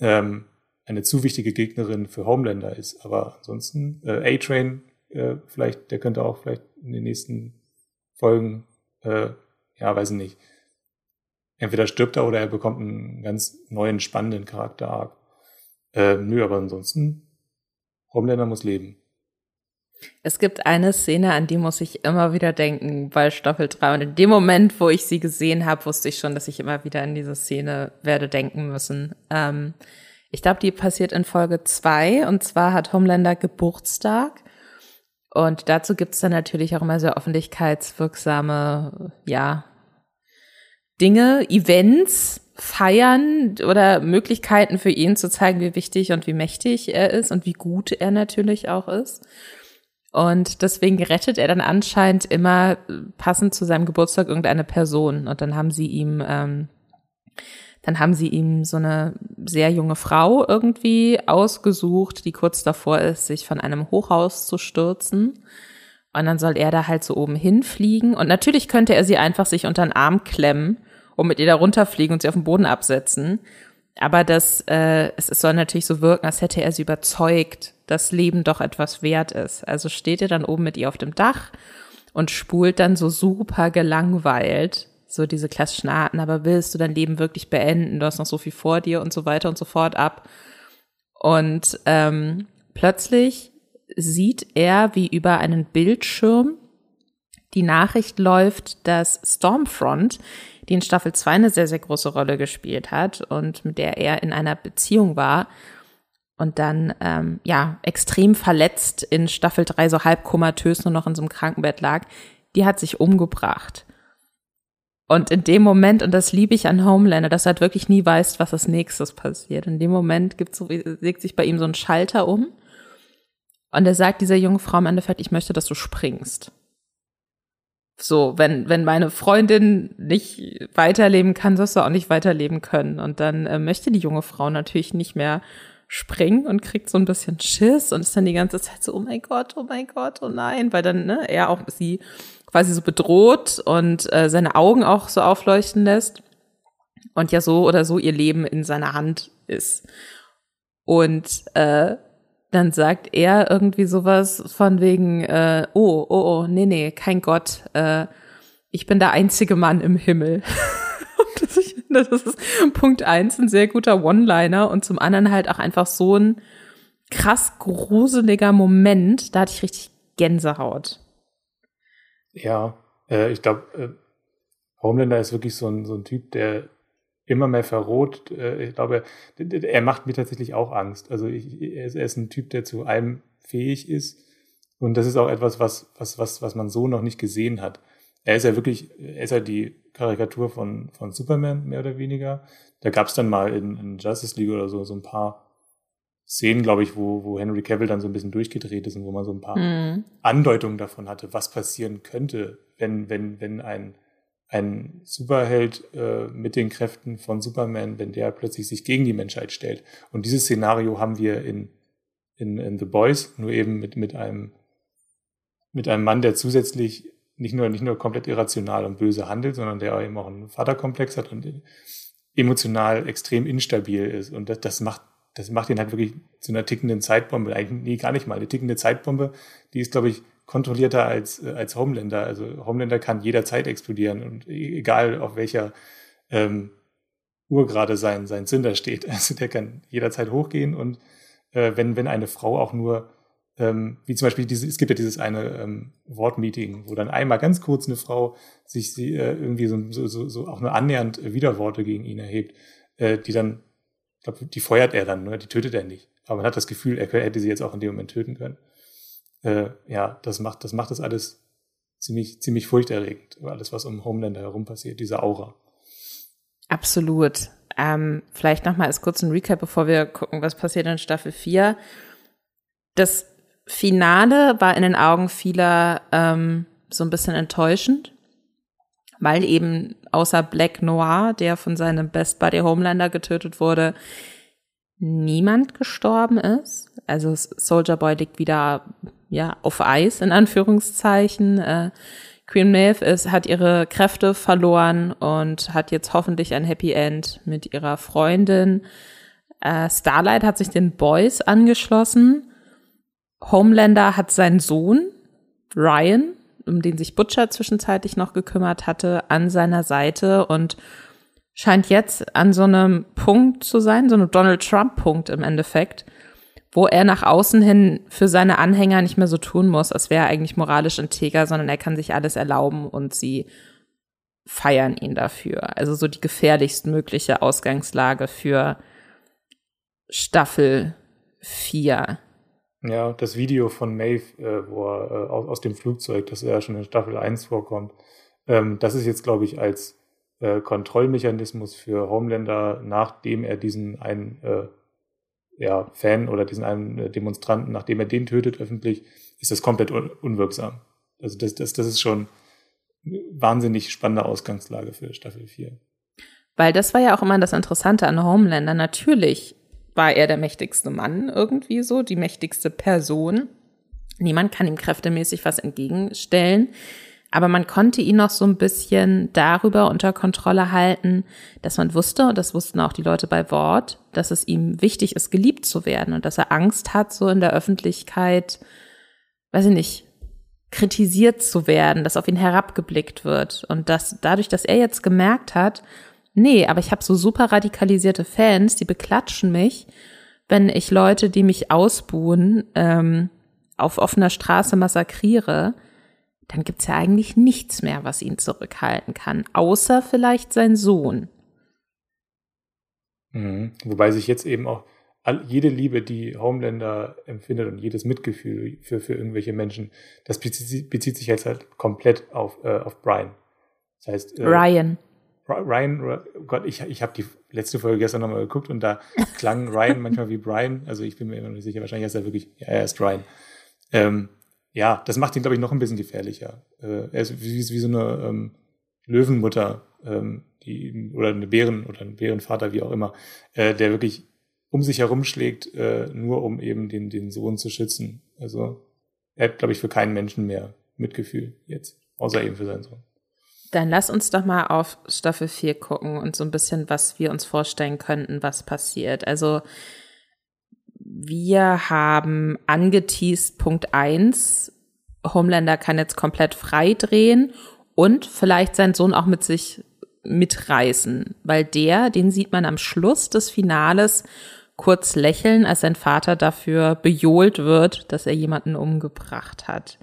ähm, eine zu wichtige Gegnerin für Homelander ist. Aber ansonsten, äh, A-Train, äh, vielleicht, der könnte auch vielleicht in den nächsten Folgen, äh, ja, weiß ich nicht. Entweder stirbt er oder er bekommt einen ganz neuen, spannenden Charakter-Arc. Äh, nö, aber ansonsten, Homelander muss leben. Es gibt eine Szene, an die muss ich immer wieder denken bei Staffel 3. Und in dem Moment, wo ich sie gesehen habe, wusste ich schon, dass ich immer wieder an diese Szene werde denken müssen. Ähm, ich glaube, die passiert in Folge 2. Und zwar hat Homelander Geburtstag. Und dazu gibt's dann natürlich auch immer sehr öffentlichkeitswirksame, ja, Dinge, Events, Feiern oder Möglichkeiten für ihn zu zeigen, wie wichtig und wie mächtig er ist und wie gut er natürlich auch ist. Und deswegen rettet er dann anscheinend immer passend zu seinem Geburtstag irgendeine Person. Und dann haben sie ihm, ähm, dann haben sie ihm so eine sehr junge Frau irgendwie ausgesucht, die kurz davor ist, sich von einem Hochhaus zu stürzen. Und dann soll er da halt so oben hinfliegen. Und natürlich könnte er sie einfach sich unter den Arm klemmen und mit ihr da runterfliegen und sie auf den Boden absetzen. Aber das, äh, es, es soll natürlich so wirken, als hätte er sie überzeugt, dass Leben doch etwas wert ist. Also steht er dann oben mit ihr auf dem Dach und spult dann so super gelangweilt so diese klassischen Arten, aber willst du dein Leben wirklich beenden? Du hast noch so viel vor dir und so weiter und so fort ab. Und ähm, plötzlich sieht er, wie über einen Bildschirm die Nachricht läuft, dass Stormfront die in Staffel 2 eine sehr, sehr große Rolle gespielt hat und mit der er in einer Beziehung war und dann ähm, ja extrem verletzt in Staffel 3 so halb komatös nur noch in so einem Krankenbett lag, die hat sich umgebracht. Und in dem Moment, und das liebe ich an Homelander, dass er halt wirklich nie weiß, was als nächstes passiert. In dem Moment gibt's so, legt sich bei ihm so ein Schalter um. Und er sagt dieser jungen Frau im Endeffekt, ich möchte, dass du springst. So, wenn, wenn meine Freundin nicht weiterleben kann, sollst du auch nicht weiterleben können. Und dann äh, möchte die junge Frau natürlich nicht mehr springen und kriegt so ein bisschen Schiss und ist dann die ganze Zeit so, oh mein Gott, oh mein Gott, oh nein, weil dann ne, er auch sie quasi so bedroht und äh, seine Augen auch so aufleuchten lässt und ja so oder so ihr Leben in seiner Hand ist. Und äh, dann sagt er irgendwie sowas von wegen, äh, oh, oh, oh, nee, nee, kein Gott, äh, ich bin der einzige Mann im Himmel. <laughs> das, finde, das ist Punkt eins, ein sehr guter One-Liner und zum anderen halt auch einfach so ein krass gruseliger Moment, da hatte ich richtig Gänsehaut. Ja, äh, ich glaube, äh, Homelander ist wirklich so ein, so ein Typ, der immer mehr verroht. Äh, ich glaube, er macht mir tatsächlich auch Angst. Also ich, er ist ein Typ, der zu allem fähig ist. Und das ist auch etwas, was, was, was, was man so noch nicht gesehen hat. Er ist ja wirklich, er ist ja die Karikatur von, von Superman, mehr oder weniger. Da gab es dann mal in, in Justice League oder so, so ein paar Szenen, glaube ich, wo, wo Henry Cavill dann so ein bisschen durchgedreht ist und wo man so ein paar mhm. Andeutungen davon hatte, was passieren könnte, wenn, wenn, wenn ein ein Superheld äh, mit den Kräften von Superman, wenn der plötzlich sich gegen die Menschheit stellt. Und dieses Szenario haben wir in, in, in The Boys, nur eben mit, mit einem, mit einem Mann, der zusätzlich nicht nur, nicht nur komplett irrational und böse handelt, sondern der eben auch einen Vaterkomplex hat und emotional extrem instabil ist. Und das, das macht, das macht ihn halt wirklich zu einer tickenden Zeitbombe. Eigentlich, nee, gar nicht mal. Eine tickende Zeitbombe, die ist, glaube ich, kontrollierter als, äh, als Homelander. Also Homelander kann jederzeit explodieren und e-, egal auf welcher ähm, Uhr gerade sein, sein Zünder steht. <laughs> Also der kann jederzeit hochgehen und äh, wenn, wenn eine Frau auch nur, ähm, wie zum Beispiel diese, es gibt ja dieses eine ähm, Wortmeeting, wo dann einmal ganz kurz eine Frau sich sie, äh, irgendwie so, so, so, so auch nur annähernd Widerworte gegen ihn erhebt, äh, die dann, ich glaube, die feuert er dann, ne? die tötet er nicht. Aber man hat das Gefühl, er hätte sie jetzt auch in dem Moment töten können äh, ja, das macht, das macht das alles ziemlich, ziemlich furchterregend, alles, was um Homelander herum passiert, diese Aura. Absolut. Ähm, vielleicht nochmal als kurzen Recap, bevor wir gucken, was passiert in Staffel 4. Das Finale war in den Augen vieler ähm, so ein bisschen enttäuschend, weil eben außer Black Noir, der von seinem Best Buddy Homelander getötet wurde, niemand gestorben ist. Also Soldier Boy liegt wieder ja auf Eis in Anführungszeichen. Äh, Queen Maeve ist, hat ihre Kräfte verloren und hat jetzt hoffentlich ein Happy End mit ihrer Freundin. Äh, Starlight hat sich den Boys angeschlossen. Homelander hat seinen Sohn, Ryan, um den sich Butcher zwischenzeitlich noch gekümmert hatte, an seiner Seite und scheint jetzt an so einem Punkt zu sein, so einem Donald Trump-Punkt im Endeffekt, wo er nach außen hin für seine Anhänger nicht mehr so tun muss, als wäre er eigentlich moralisch integer, sondern er kann sich alles erlauben und sie feiern ihn dafür. Also so die gefährlichstmögliche Ausgangslage für Staffel 4. Ja, das Video von Maeve, äh, wo er äh, aus, aus, dem Flugzeug, das ja schon in Staffel 1 vorkommt, ähm, das ist jetzt, glaube ich, als äh, Kontrollmechanismus für Homelander, nachdem er diesen einen äh, ja, Fan oder diesen einen äh, Demonstranten, nachdem er den tötet öffentlich, ist das komplett un unwirksam. Also das, das, das ist schon wahnsinnig spannende Ausgangslage für Staffel 4. Weil das war ja auch immer das Interessante an Homelander. Natürlich war er der mächtigste Mann irgendwie so, die mächtigste Person. Niemand kann ihm kräftemäßig was entgegenstellen. Aber man konnte ihn noch so ein bisschen darüber unter Kontrolle halten, dass man wusste, und das wussten auch die Leute bei Wort, dass es ihm wichtig ist, geliebt zu werden und dass er Angst hat, so in der Öffentlichkeit, weiß ich nicht, kritisiert zu werden, dass auf ihn herabgeblickt wird. Und dass dadurch, dass er jetzt gemerkt hat, nee, aber ich habe so super radikalisierte Fans, die beklatschen mich, wenn ich Leute, die mich ausbuhen, ähm, auf offener Straße massakriere, dann gibt's ja eigentlich nichts mehr, was ihn zurückhalten kann, außer vielleicht sein Sohn. Mhm. Wobei sich jetzt eben auch all, jede Liebe, die Homelander empfindet und jedes Mitgefühl für, für irgendwelche Menschen, das bezieht, bezieht sich jetzt halt komplett auf, äh, auf Brian. Das heißt, äh, Ryan. Ryan, oh Gott, ich, ich habe die letzte Folge gestern nochmal geguckt und da klang Ryan <laughs> manchmal wie Brian. Also ich bin mir immer nicht sicher, wahrscheinlich ist er wirklich, ja, er ist Ryan. Ähm, ja, das macht ihn, glaube ich, noch ein bisschen gefährlicher. Äh, er ist wie, wie so eine ähm, Löwenmutter, ähm, die, oder eine Bären oder ein Bärenvater, wie auch immer, äh, der wirklich um sich herumschlägt, äh, nur um eben den, den Sohn zu schützen. Also er hat, glaube ich, für keinen Menschen mehr Mitgefühl jetzt, außer eben für seinen Sohn. Dann lass uns doch mal auf Staffel 4 gucken und so ein bisschen, was wir uns vorstellen könnten, was passiert. Also wir haben angeteased Punkt eins. Homelander kann jetzt komplett frei drehen und vielleicht seinen Sohn auch mit sich mitreißen, weil der, den sieht man am Schluss des Finales kurz lächeln, als sein Vater dafür bejohlt wird, dass er jemanden umgebracht hat.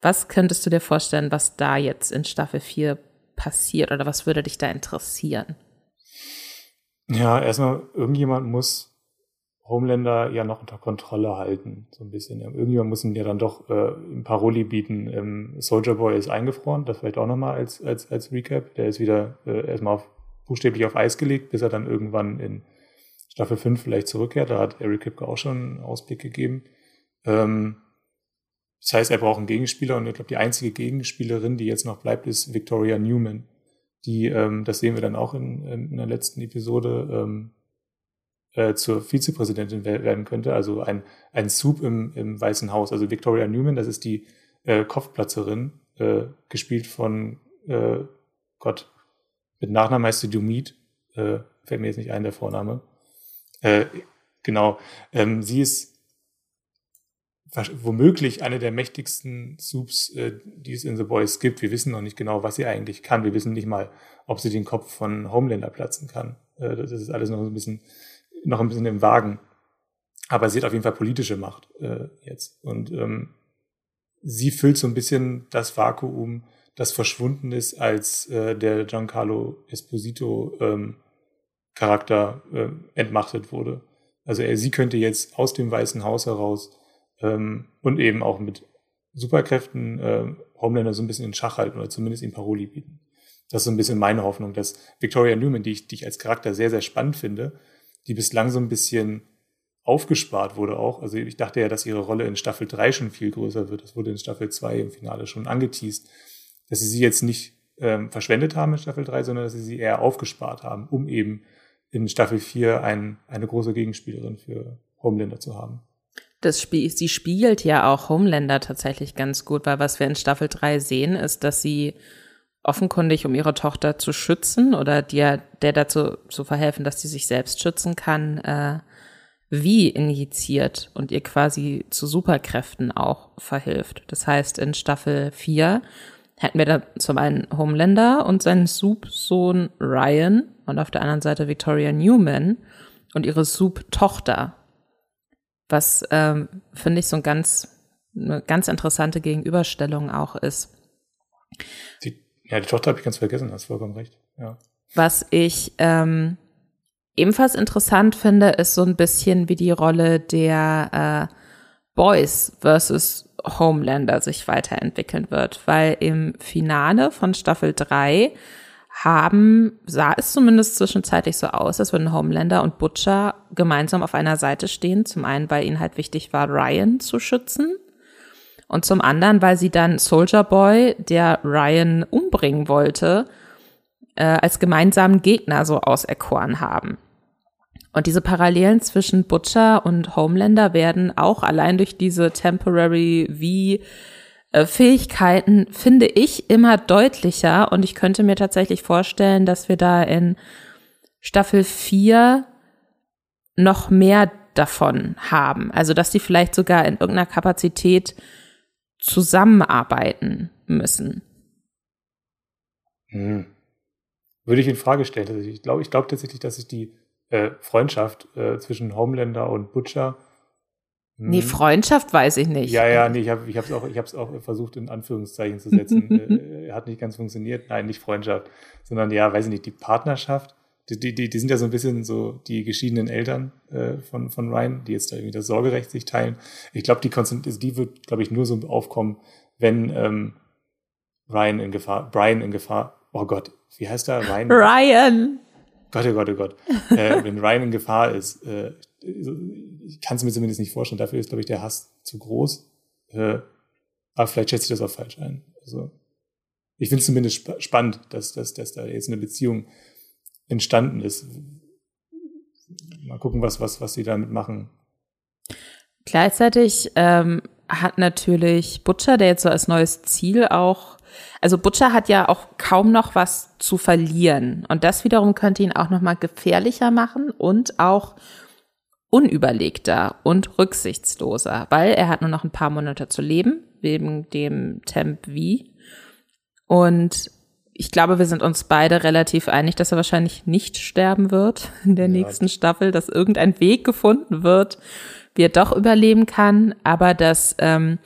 Was könntest du dir vorstellen, was da jetzt in Staffel 4 passiert oder was würde dich da interessieren? Ja, erstmal, irgendjemand muss Homelander ja noch unter Kontrolle halten, so ein bisschen. Irgendjemand muss ihm ja dann doch äh, Paroli bieten. Ähm, Soldier Boy ist eingefroren, das vielleicht auch nochmal als, als, als Recap. Der ist wieder äh, erstmal auf, buchstäblich auf Eis gelegt, bis er dann irgendwann in Staffel 5 vielleicht zurückkehrt. Da hat Eric Kipke auch schon einen Ausblick gegeben. Ähm, das heißt, er braucht einen Gegenspieler und ich glaube, die einzige Gegenspielerin, die jetzt noch bleibt, ist Victoria Newman. Die, ähm, das sehen wir dann auch in, in der letzten Episode, ähm, äh, zur Vizepräsidentin werden könnte, also ein, ein Soup im, im Weißen Haus. Also Victoria Newman, das ist die äh, Kopfplatzerin, äh, gespielt von äh, Gott, mit Nachnamen heißt sie Dumit, äh, fällt mir jetzt nicht ein, der Vorname. Äh, genau, ähm, sie ist womöglich eine der mächtigsten Soups, äh, die es in The Boys gibt. Wir wissen noch nicht genau, was sie eigentlich kann. Wir wissen nicht mal, ob sie den Kopf von Homelander platzen kann. Äh, das ist alles noch ein bisschen noch ein bisschen im Wagen. Aber sie hat auf jeden Fall politische Macht äh, jetzt. Und ähm, sie füllt so ein bisschen das Vakuum, das verschwunden ist, als äh, der Giancarlo Esposito ähm, Charakter äh, entmachtet wurde. Also er, sie könnte jetzt aus dem Weißen Haus heraus ähm, und eben auch mit Superkräften äh, Homelander so ein bisschen in Schach halten oder zumindest ihm Paroli bieten. Das ist so ein bisschen meine Hoffnung, dass Victoria Newman, die ich, die ich als Charakter sehr, sehr spannend finde, die bislang so ein bisschen aufgespart wurde auch. Also ich dachte ja, dass ihre Rolle in Staffel 3 schon viel größer wird. Das wurde in Staffel 2 im Finale schon angeteased, dass sie sie jetzt nicht ähm, verschwendet haben in Staffel 3, sondern dass sie sie eher aufgespart haben, um eben in Staffel 4 ein, eine große Gegenspielerin für Homelander zu haben. Das Spiel, sie spielt ja auch Homelander tatsächlich ganz gut, weil was wir in Staffel 3 sehen, ist, dass sie offenkundig, um ihre Tochter zu schützen oder dir, der dazu zu verhelfen, dass sie sich selbst schützen kann, äh, wie injiziert und ihr quasi zu Superkräften auch verhilft. Das heißt, in Staffel 4 hätten wir da zum einen Homelander und seinen Soup-Sohn Ryan und auf der anderen Seite Victoria Newman und ihre Soup-Tochter. Was, ähm, finde ich, so ein ganz, eine ganz interessante Gegenüberstellung auch ist. Die, ja, die Tochter habe ich ganz vergessen, hast vollkommen recht. Ja. Was ich ähm, ebenfalls interessant finde, ist so ein bisschen, wie die Rolle der äh, Boys versus Homelander sich weiterentwickeln wird, weil im Finale von Staffel 3 haben, sah es zumindest zwischenzeitlich so aus, als würden Homelander und Butcher gemeinsam auf einer Seite stehen. Zum einen, weil ihnen halt wichtig war, Ryan zu schützen. Und zum anderen, weil sie dann Soldier Boy, der Ryan umbringen wollte, äh, als gemeinsamen Gegner so auserkoren haben. Und diese Parallelen zwischen Butcher und Homelander werden auch allein durch diese Temporary V äh, Fähigkeiten, finde ich, immer deutlicher. Und ich könnte mir tatsächlich vorstellen, dass wir da in Staffel 4 noch mehr davon haben. Also, dass die vielleicht sogar in irgendeiner Kapazität zusammenarbeiten müssen. Hm. Würde ich in Frage stellen. Also ich glaube ich glaube tatsächlich, dass sich die äh, Freundschaft äh, zwischen Homelander und Butcher. Hm. Nee, Freundschaft weiß ich nicht. Ja, ja, nee, ich habe ich es auch, auch versucht, in Anführungszeichen zu setzen. <laughs> äh, hat nicht ganz funktioniert. Nein, nicht Freundschaft, sondern ja, weiß ich nicht, die Partnerschaft. Die, die, die, sind ja so ein bisschen so die geschiedenen Eltern äh, von, von Ryan, die jetzt da irgendwie das Sorgerecht sich teilen. Ich glaube, die, also die wird, glaube ich, nur so aufkommen, wenn ähm, Ryan in Gefahr, Brian in Gefahr, oh Gott, wie heißt er? Ryan? <laughs> Ryan! Gott, oh Gott, oh Gott. <laughs> äh, wenn Ryan in Gefahr ist, äh, ich kann es mir zumindest nicht vorstellen. Dafür ist, glaube ich, der Hass zu groß. Äh, aber vielleicht schätze ich das auch falsch ein. Also, ich finde es zumindest sp spannend, dass, dass, dass da jetzt eine Beziehung entstanden ist. Mal gucken, was, was, was sie damit machen. Gleichzeitig ähm, hat natürlich Butcher, der jetzt so als neues Ziel auch also Butcher hat ja auch kaum noch was zu verlieren. Und das wiederum könnte ihn auch nochmal gefährlicher machen und auch unüberlegter und rücksichtsloser, weil er hat nur noch ein paar Monate zu leben, wegen dem Temp V. Und ich glaube, wir sind uns beide relativ einig, dass er wahrscheinlich nicht sterben wird in der ja. nächsten Staffel, dass irgendein Weg gefunden wird, wie er doch überleben kann. Aber das ähm,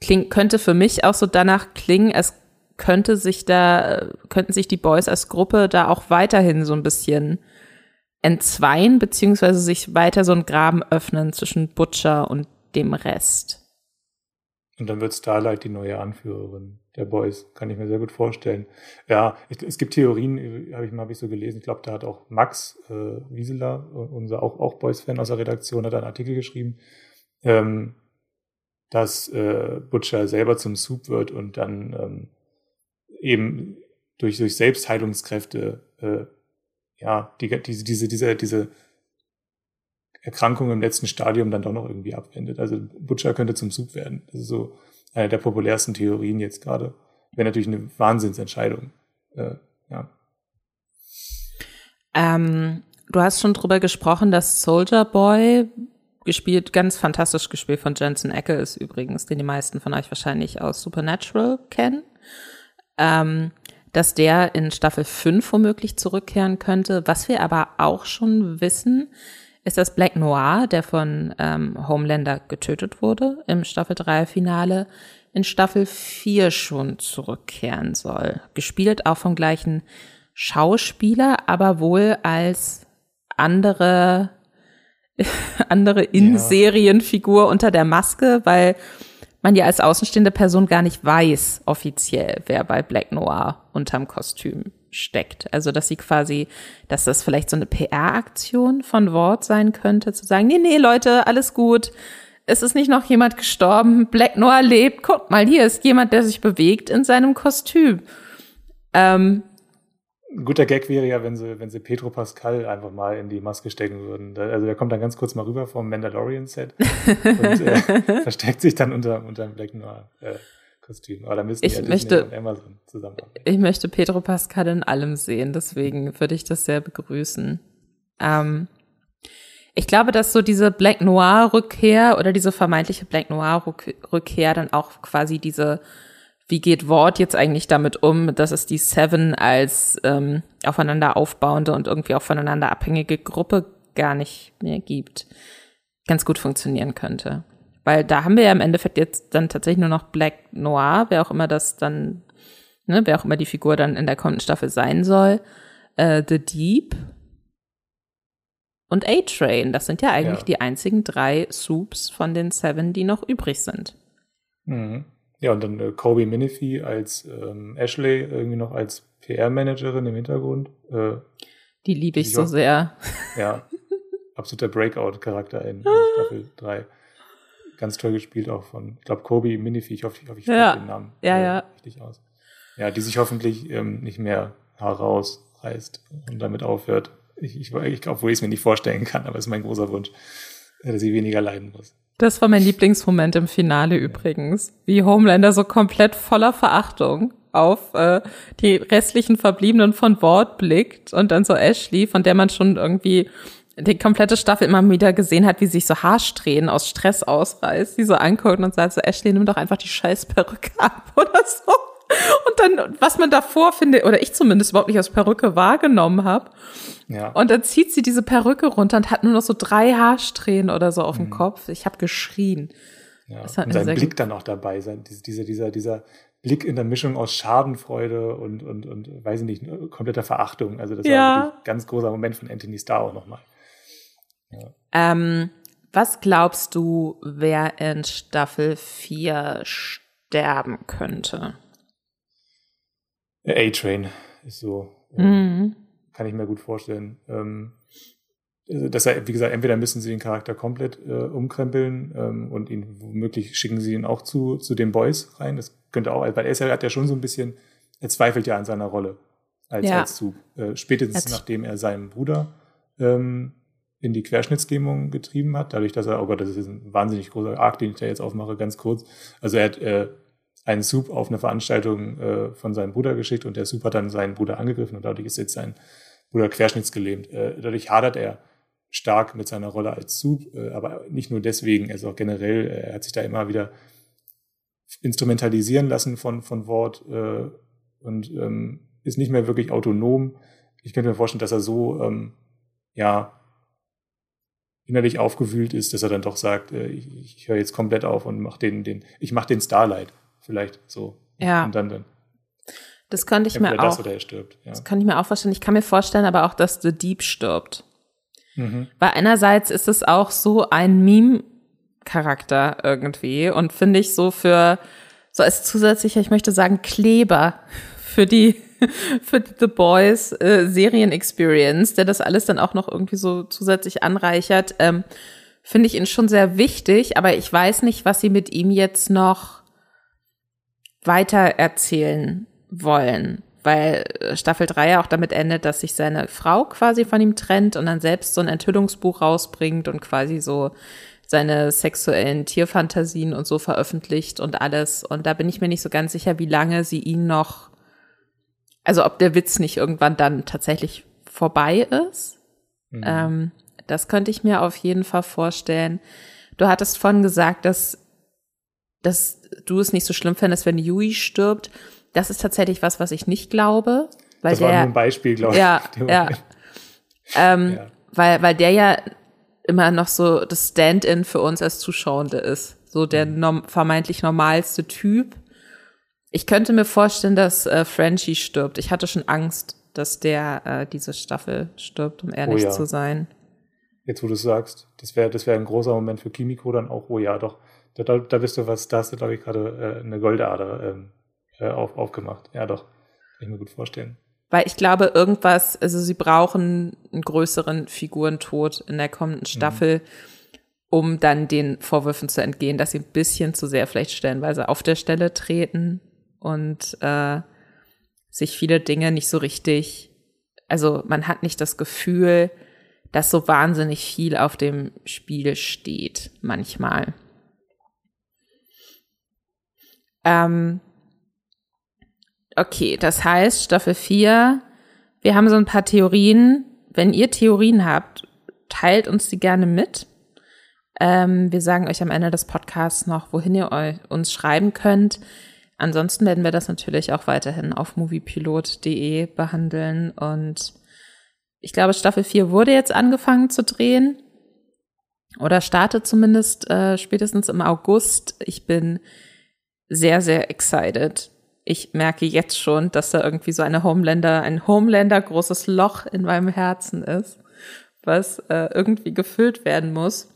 klingt, könnte für mich auch so danach klingen, als könnte sich da, könnten sich die Boys als Gruppe da auch weiterhin so ein bisschen entzweien, beziehungsweise sich weiter so ein Graben öffnen zwischen Butcher und dem Rest. Und dann wird Starlight die neue Anführerin der Boys, kann ich mir sehr gut vorstellen. Ja, es gibt Theorien, habe ich mal hab ich so gelesen. Ich glaube, da hat auch Max äh, Wieseler, unser auch, auch Boys-Fan aus der Redaktion, hat einen Artikel geschrieben, ähm, dass äh, Butcher selber zum Soup wird und dann ähm, eben durch, durch Selbstheilungskräfte, äh, ja, die, diese, diese, diese, diese Erkrankung im letzten Stadium dann doch noch irgendwie abwendet. Also Butcher könnte zum Sub werden. Das ist so eine der populärsten Theorien jetzt gerade. Wäre natürlich eine Wahnsinnsentscheidung. Äh, ja. Ähm, du hast schon drüber gesprochen, dass Soldier Boy gespielt, ganz fantastisch gespielt von Jensen Ecke ist übrigens, den die meisten von euch wahrscheinlich aus Supernatural kennen ähm, dass der in Staffel 5 womöglich zurückkehren könnte. Was wir aber auch schon wissen, ist, dass Black Noir, der von ähm, Homelander getötet wurde im Staffel 3 Finale, in Staffel 4 schon zurückkehren soll. Gespielt auch vom gleichen Schauspieler, aber wohl als andere, <laughs> andere In-Serienfigur unter der Maske, weil man ja als außenstehende Person gar nicht weiß, offiziell, wer bei Black Noir unterm Kostüm steckt. Also, dass sie quasi, dass das vielleicht so eine PR-Aktion von Wort sein könnte, zu sagen, nee, nee, Leute, alles gut. Es ist nicht noch jemand gestorben. Black Noir lebt. Guck mal, hier ist jemand, der sich bewegt in seinem Kostüm. Ähm, ein guter Gag wäre ja, wenn sie, wenn sie Pedro Pascal einfach mal in die Maske stecken würden. Also der kommt dann ganz kurz mal rüber vom Mandalorian-Set <laughs> und äh, versteckt sich dann unter, unter dem Black Noir. Äh, Kostüm. Aber da müssen ich ja möchte, und Amazon zusammenarbeiten. Ich möchte Pedro Pascal in allem sehen, deswegen würde ich das sehr begrüßen. Ähm, ich glaube, dass so diese Black Noir Rückkehr oder diese vermeintliche Black Noir Rückkehr dann auch quasi diese wie geht Wort jetzt eigentlich damit um, dass es die Seven als ähm, aufeinander aufbauende und irgendwie auch voneinander abhängige Gruppe gar nicht mehr gibt, ganz gut funktionieren könnte. Weil da haben wir ja im Endeffekt jetzt dann tatsächlich nur noch Black Noir, wer auch immer das dann, ne, wer auch immer die Figur dann in der kommenden Staffel sein soll, äh, The Deep und A-Train. Das sind ja eigentlich ja. die einzigen drei Soups von den Seven, die noch übrig sind. Mhm. Ja, und dann äh, Kobe Minifee als ähm, Ashley irgendwie noch als PR-Managerin im Hintergrund. Äh, die liebe ich so sehr. Ja, <laughs> absoluter Breakout-Charakter in, in <laughs> Staffel 3. Ganz toll gespielt auch von, ich glaube, Kobe Minifee, ich hoffe, ich, hoffe, ich ja. den Namen ja, äh, ja. richtig aus. Ja, die sich hoffentlich ähm, nicht mehr herausreißt und damit aufhört. Ich, ich, ich obwohl ich es mir nicht vorstellen kann, aber es ist mein großer Wunsch, dass sie weniger leiden muss. Das war mein Lieblingsmoment im Finale übrigens, wie Homelander so komplett voller Verachtung auf äh, die restlichen Verbliebenen von Ward blickt und dann so Ashley, von der man schon irgendwie die komplette Staffel immer wieder gesehen hat, wie sich so Haarsträhnen aus Stress ausreißt, die so anguckt und sagt so, Ashley, nimm doch einfach die scheiß Perücke ab <laughs> oder so. Und dann, was man davor finde, oder ich zumindest überhaupt nicht als Perücke wahrgenommen habe. Ja. Und dann zieht sie diese Perücke runter und hat nur noch so drei Haarsträhnen oder so auf dem mhm. Kopf. Ich habe geschrien. Ja. und sein Blick dann auch dabei, sein, dieser, dieser, dieser Blick in der Mischung aus Schadenfreude und, und, und weiß ich nicht, kompletter Verachtung. Also das ja. war wirklich ein ganz großer Moment von Anthony Starr auch nochmal. Ja. Ähm, was glaubst du, wer in Staffel 4 sterben könnte? A-Train ist so. Mhm. Kann ich mir gut vorstellen. Ähm, also, dass er, wie gesagt, entweder müssen sie den Charakter komplett äh, umkrempeln ähm, und ihn womöglich schicken sie ihn auch zu, zu den Boys rein. Das könnte auch, weil er hat ja schon so ein bisschen, er zweifelt ja an seiner Rolle als, ja. als Zug. Äh, spätestens nachdem er seinen Bruder ähm, in die Querschnittslähmung getrieben hat, dadurch, dass er, oh Gott, das ist ein wahnsinnig großer Arc, den ich da jetzt aufmache, ganz kurz. Also er hat äh, einen Soup auf eine Veranstaltung äh, von seinem Bruder geschickt und der Soup hat dann seinen Bruder angegriffen und dadurch ist jetzt sein Bruder querschnittsgelähmt. Äh, dadurch hadert er stark mit seiner Rolle als Soup, äh, aber nicht nur deswegen, ist auch generell, äh, er hat sich da immer wieder instrumentalisieren lassen von, von Wort äh, und ähm, ist nicht mehr wirklich autonom. Ich könnte mir vorstellen, dass er so, ähm, ja, innerlich aufgewühlt ist, dass er dann doch sagt, äh, ich, ich höre jetzt komplett auf und mach den, den, ich mache den Starlight vielleicht so. Ja. Und dann, dann das könnte ich mir auch. Das, er stirbt, ja. das kann ich mir auch vorstellen. Ich kann mir vorstellen, aber auch, dass The Deep stirbt. Mhm. Weil einerseits ist es auch so ein Meme-Charakter irgendwie und finde ich so für, so als zusätzlicher, ich möchte sagen, Kleber für die, <laughs> für The Boys äh, Serien-Experience, der das alles dann auch noch irgendwie so zusätzlich anreichert, ähm, finde ich ihn schon sehr wichtig, aber ich weiß nicht, was sie mit ihm jetzt noch weiter erzählen wollen. Weil Staffel 3 ja auch damit endet, dass sich seine Frau quasi von ihm trennt und dann selbst so ein Enthüllungsbuch rausbringt und quasi so seine sexuellen Tierfantasien und so veröffentlicht und alles. Und da bin ich mir nicht so ganz sicher, wie lange sie ihn noch, also ob der Witz nicht irgendwann dann tatsächlich vorbei ist. Mhm. Ähm, das könnte ich mir auf jeden Fall vorstellen. Du hattest vorhin gesagt, dass, dass du es nicht so schlimm fändest, wenn Yui stirbt. Das ist tatsächlich was, was ich nicht glaube. Weil das der, war nur ein Beispiel, glaube ja, ich. Ja, ähm, ja. Weil, weil der ja immer noch so das Stand-in für uns als Zuschauende ist. So der mhm. norm vermeintlich normalste Typ. Ich könnte mir vorstellen, dass äh, Frenchie stirbt. Ich hatte schon Angst, dass der äh, diese Staffel stirbt, um ehrlich oh ja. zu sein. Jetzt, wo du es sagst, das wäre das wäre ein großer Moment für Kimiko dann auch. Oh ja, doch Da, da, da bist du was, da hast du, glaube ich, gerade äh, eine Goldader ähm, äh, auf, aufgemacht. Ja, doch. Kann ich mir gut vorstellen. Weil ich glaube, irgendwas, also sie brauchen einen größeren Figurentod in der kommenden mhm. Staffel, mhm. um dann den Vorwürfen zu entgehen, dass sie ein bisschen zu sehr vielleicht stellenweise auf der Stelle treten und äh, sich viele Dinge nicht so richtig, also man hat nicht das Gefühl, dass so wahnsinnig viel auf dem Spiel steht, manchmal. Ähm, okay, das heißt, Staffel 4, wir haben so ein paar Theorien. Wenn ihr Theorien habt, teilt uns die gerne mit. Ähm, wir sagen euch am Ende des Podcasts noch, wohin ihr euch, uns schreiben könnt. Ansonsten werden wir das natürlich auch weiterhin auf moviepilot.de behandeln und ich glaube, Staffel 4 wurde jetzt angefangen zu drehen. Oder startet zumindest äh, spätestens im August. Ich bin sehr, sehr excited. Ich merke jetzt schon, dass da irgendwie so eine Homelander, ein Homelander großes Loch in meinem Herzen ist, was äh, irgendwie gefüllt werden muss.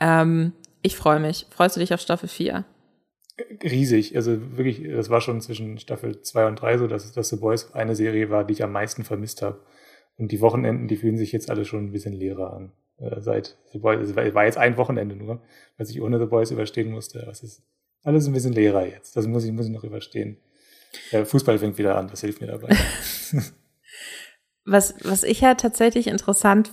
Ähm, ich freue mich. Freust du dich auf Staffel 4? Riesig. Also wirklich, das war schon zwischen Staffel 2 und 3 so, dass, dass The Boys eine Serie war, die ich am meisten vermisst habe. Und die Wochenenden, die fühlen sich jetzt alle schon ein bisschen leerer an. Äh, seit The Boys, es war jetzt ein Wochenende nur, was ich ohne The Boys überstehen musste. Es ist alles ein bisschen leerer jetzt. Das muss ich, muss ich noch überstehen. Äh, Fußball fängt wieder an, das hilft mir dabei. <laughs> was, was ich ja tatsächlich interessant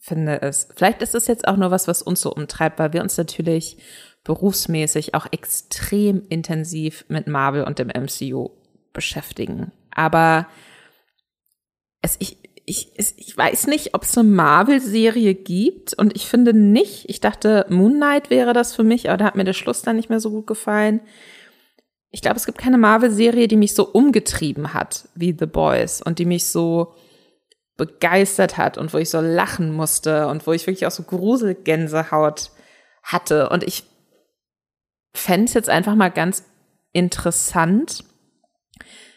finde, ist, vielleicht ist es jetzt auch nur was, was uns so umtreibt, weil wir uns natürlich berufsmäßig auch extrem intensiv mit Marvel und dem MCU beschäftigen. Aber es, ich, ich, ich weiß nicht, ob es eine Marvel-Serie gibt und ich finde nicht. Ich dachte, Moon Knight wäre das für mich, aber da hat mir der Schluss dann nicht mehr so gut gefallen. Ich glaube, es gibt keine Marvel-Serie, die mich so umgetrieben hat wie The Boys und die mich so begeistert hat und wo ich so lachen musste und wo ich wirklich auch so Gruselgänsehaut hatte. Und ich fände es jetzt einfach mal ganz interessant,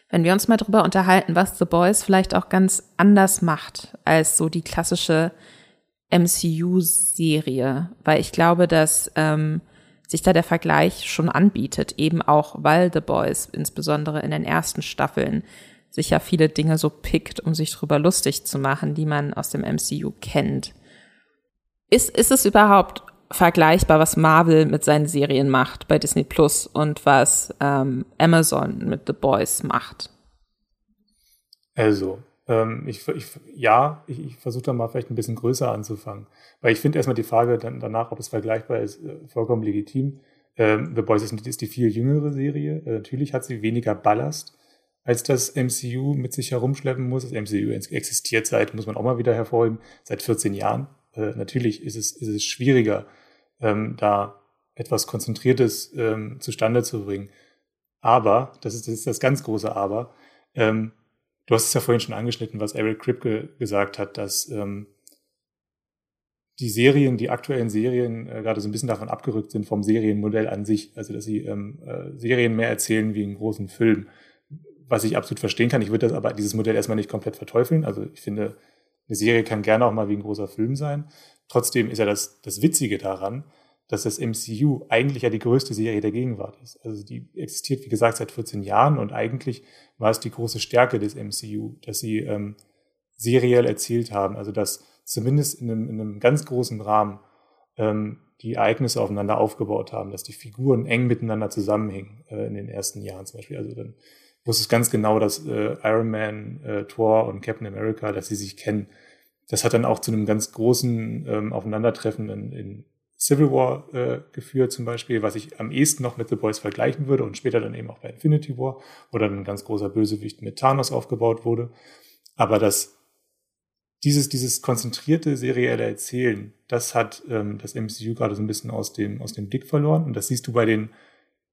wenn wir uns mal drüber unterhalten, was The Boys vielleicht auch ganz anders macht als so die klassische MCU-Serie, weil ich glaube, dass ähm, sich da der Vergleich schon anbietet, eben auch weil The Boys insbesondere in den ersten Staffeln sich ja viele Dinge so pickt, um sich drüber lustig zu machen, die man aus dem MCU kennt. Ist, ist es überhaupt vergleichbar, was Marvel mit seinen Serien macht bei Disney Plus und was ähm, Amazon mit The Boys macht? Also, ähm, ich, ich, ja, ich, ich versuche da mal vielleicht ein bisschen größer anzufangen. Weil ich finde erstmal die Frage dann danach, ob es vergleichbar ist, äh, vollkommen legitim. Ähm, The Boys ist, ist, die viel jüngere Serie. Äh, natürlich hat sie weniger Ballast, als das MCU mit sich herumschleppen muss. Das MCU existiert seit, muss man auch mal wieder hervorheben, seit 14 Jahren. Äh, natürlich ist es, ist es schwieriger, ähm, da etwas Konzentriertes ähm, zustande zu bringen. Aber, das ist, das ist das ganz große Aber, ähm, du hast es ja vorhin schon angeschnitten, was Eric Kripke gesagt hat, dass ähm, die Serien, die aktuellen Serien äh, gerade so ein bisschen davon abgerückt sind vom Serienmodell an sich, also dass sie ähm, äh, Serien mehr erzählen wie einen großen Film, was ich absolut verstehen kann. Ich würde das aber dieses Modell erstmal nicht komplett verteufeln. Also ich finde, eine Serie kann gerne auch mal wie ein großer Film sein. Trotzdem ist ja das, das Witzige daran, dass das MCU eigentlich ja die größte Serie der Gegenwart ist. Also die existiert, wie gesagt, seit 14 Jahren und eigentlich war es die große Stärke des MCU, dass sie ähm, seriell erzählt haben. Also dass zumindest in einem, in einem ganz großen Rahmen ähm, die Ereignisse aufeinander aufgebaut haben, dass die Figuren eng miteinander zusammenhängen äh, in den ersten Jahren zum Beispiel. Also dann wusste es ganz genau, dass äh, Iron Man, äh, Thor und Captain America, dass sie sich kennen das hat dann auch zu einem ganz großen ähm, Aufeinandertreffen in, in Civil War äh, geführt zum Beispiel, was ich am ehesten noch mit The Boys vergleichen würde und später dann eben auch bei Infinity War, wo dann ein ganz großer Bösewicht mit Thanos aufgebaut wurde. Aber das dieses, dieses konzentrierte serielle Erzählen, das hat ähm, das MCU gerade so ein bisschen aus dem, aus dem Blick verloren. Und das siehst du bei den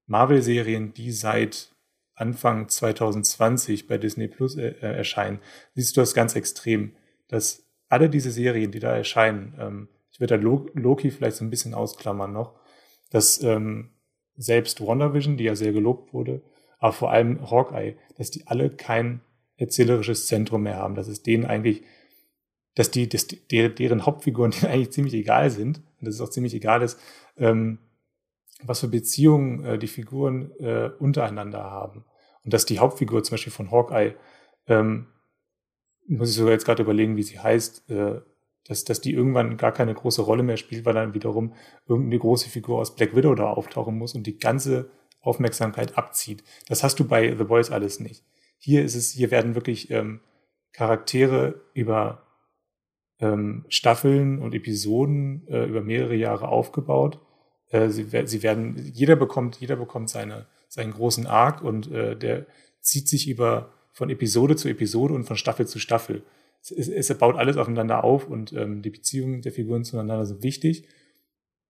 Marvel-Serien, die seit Anfang 2020 bei Disney Plus äh, äh, erscheinen, siehst du das ganz extrem, dass alle diese Serien, die da erscheinen, ähm, ich würde da Loki vielleicht so ein bisschen ausklammern noch, dass ähm, selbst WandaVision, die ja sehr gelobt wurde, aber vor allem Hawkeye, dass die alle kein erzählerisches Zentrum mehr haben, dass es denen eigentlich, dass die, dass die deren Hauptfiguren <laughs> denen eigentlich ziemlich egal sind und dass es auch ziemlich egal ist, ähm, was für Beziehungen äh, die Figuren äh, untereinander haben. Und dass die Hauptfigur zum Beispiel von Hawkeye, ähm, muss ich sogar jetzt gerade überlegen, wie sie heißt, äh, dass, dass die irgendwann gar keine große Rolle mehr spielt, weil dann wiederum irgendeine große Figur aus Black Widow da auftauchen muss und die ganze Aufmerksamkeit abzieht. Das hast du bei The Boys alles nicht. Hier ist es, hier werden wirklich ähm, Charaktere über ähm, Staffeln und Episoden äh, über mehrere Jahre aufgebaut. Äh, sie, sie werden, jeder bekommt, jeder bekommt seine, seinen großen Arc und äh, der zieht sich über von Episode zu Episode und von Staffel zu Staffel. Es, es, es baut alles aufeinander auf und ähm, die Beziehungen der Figuren zueinander sind wichtig.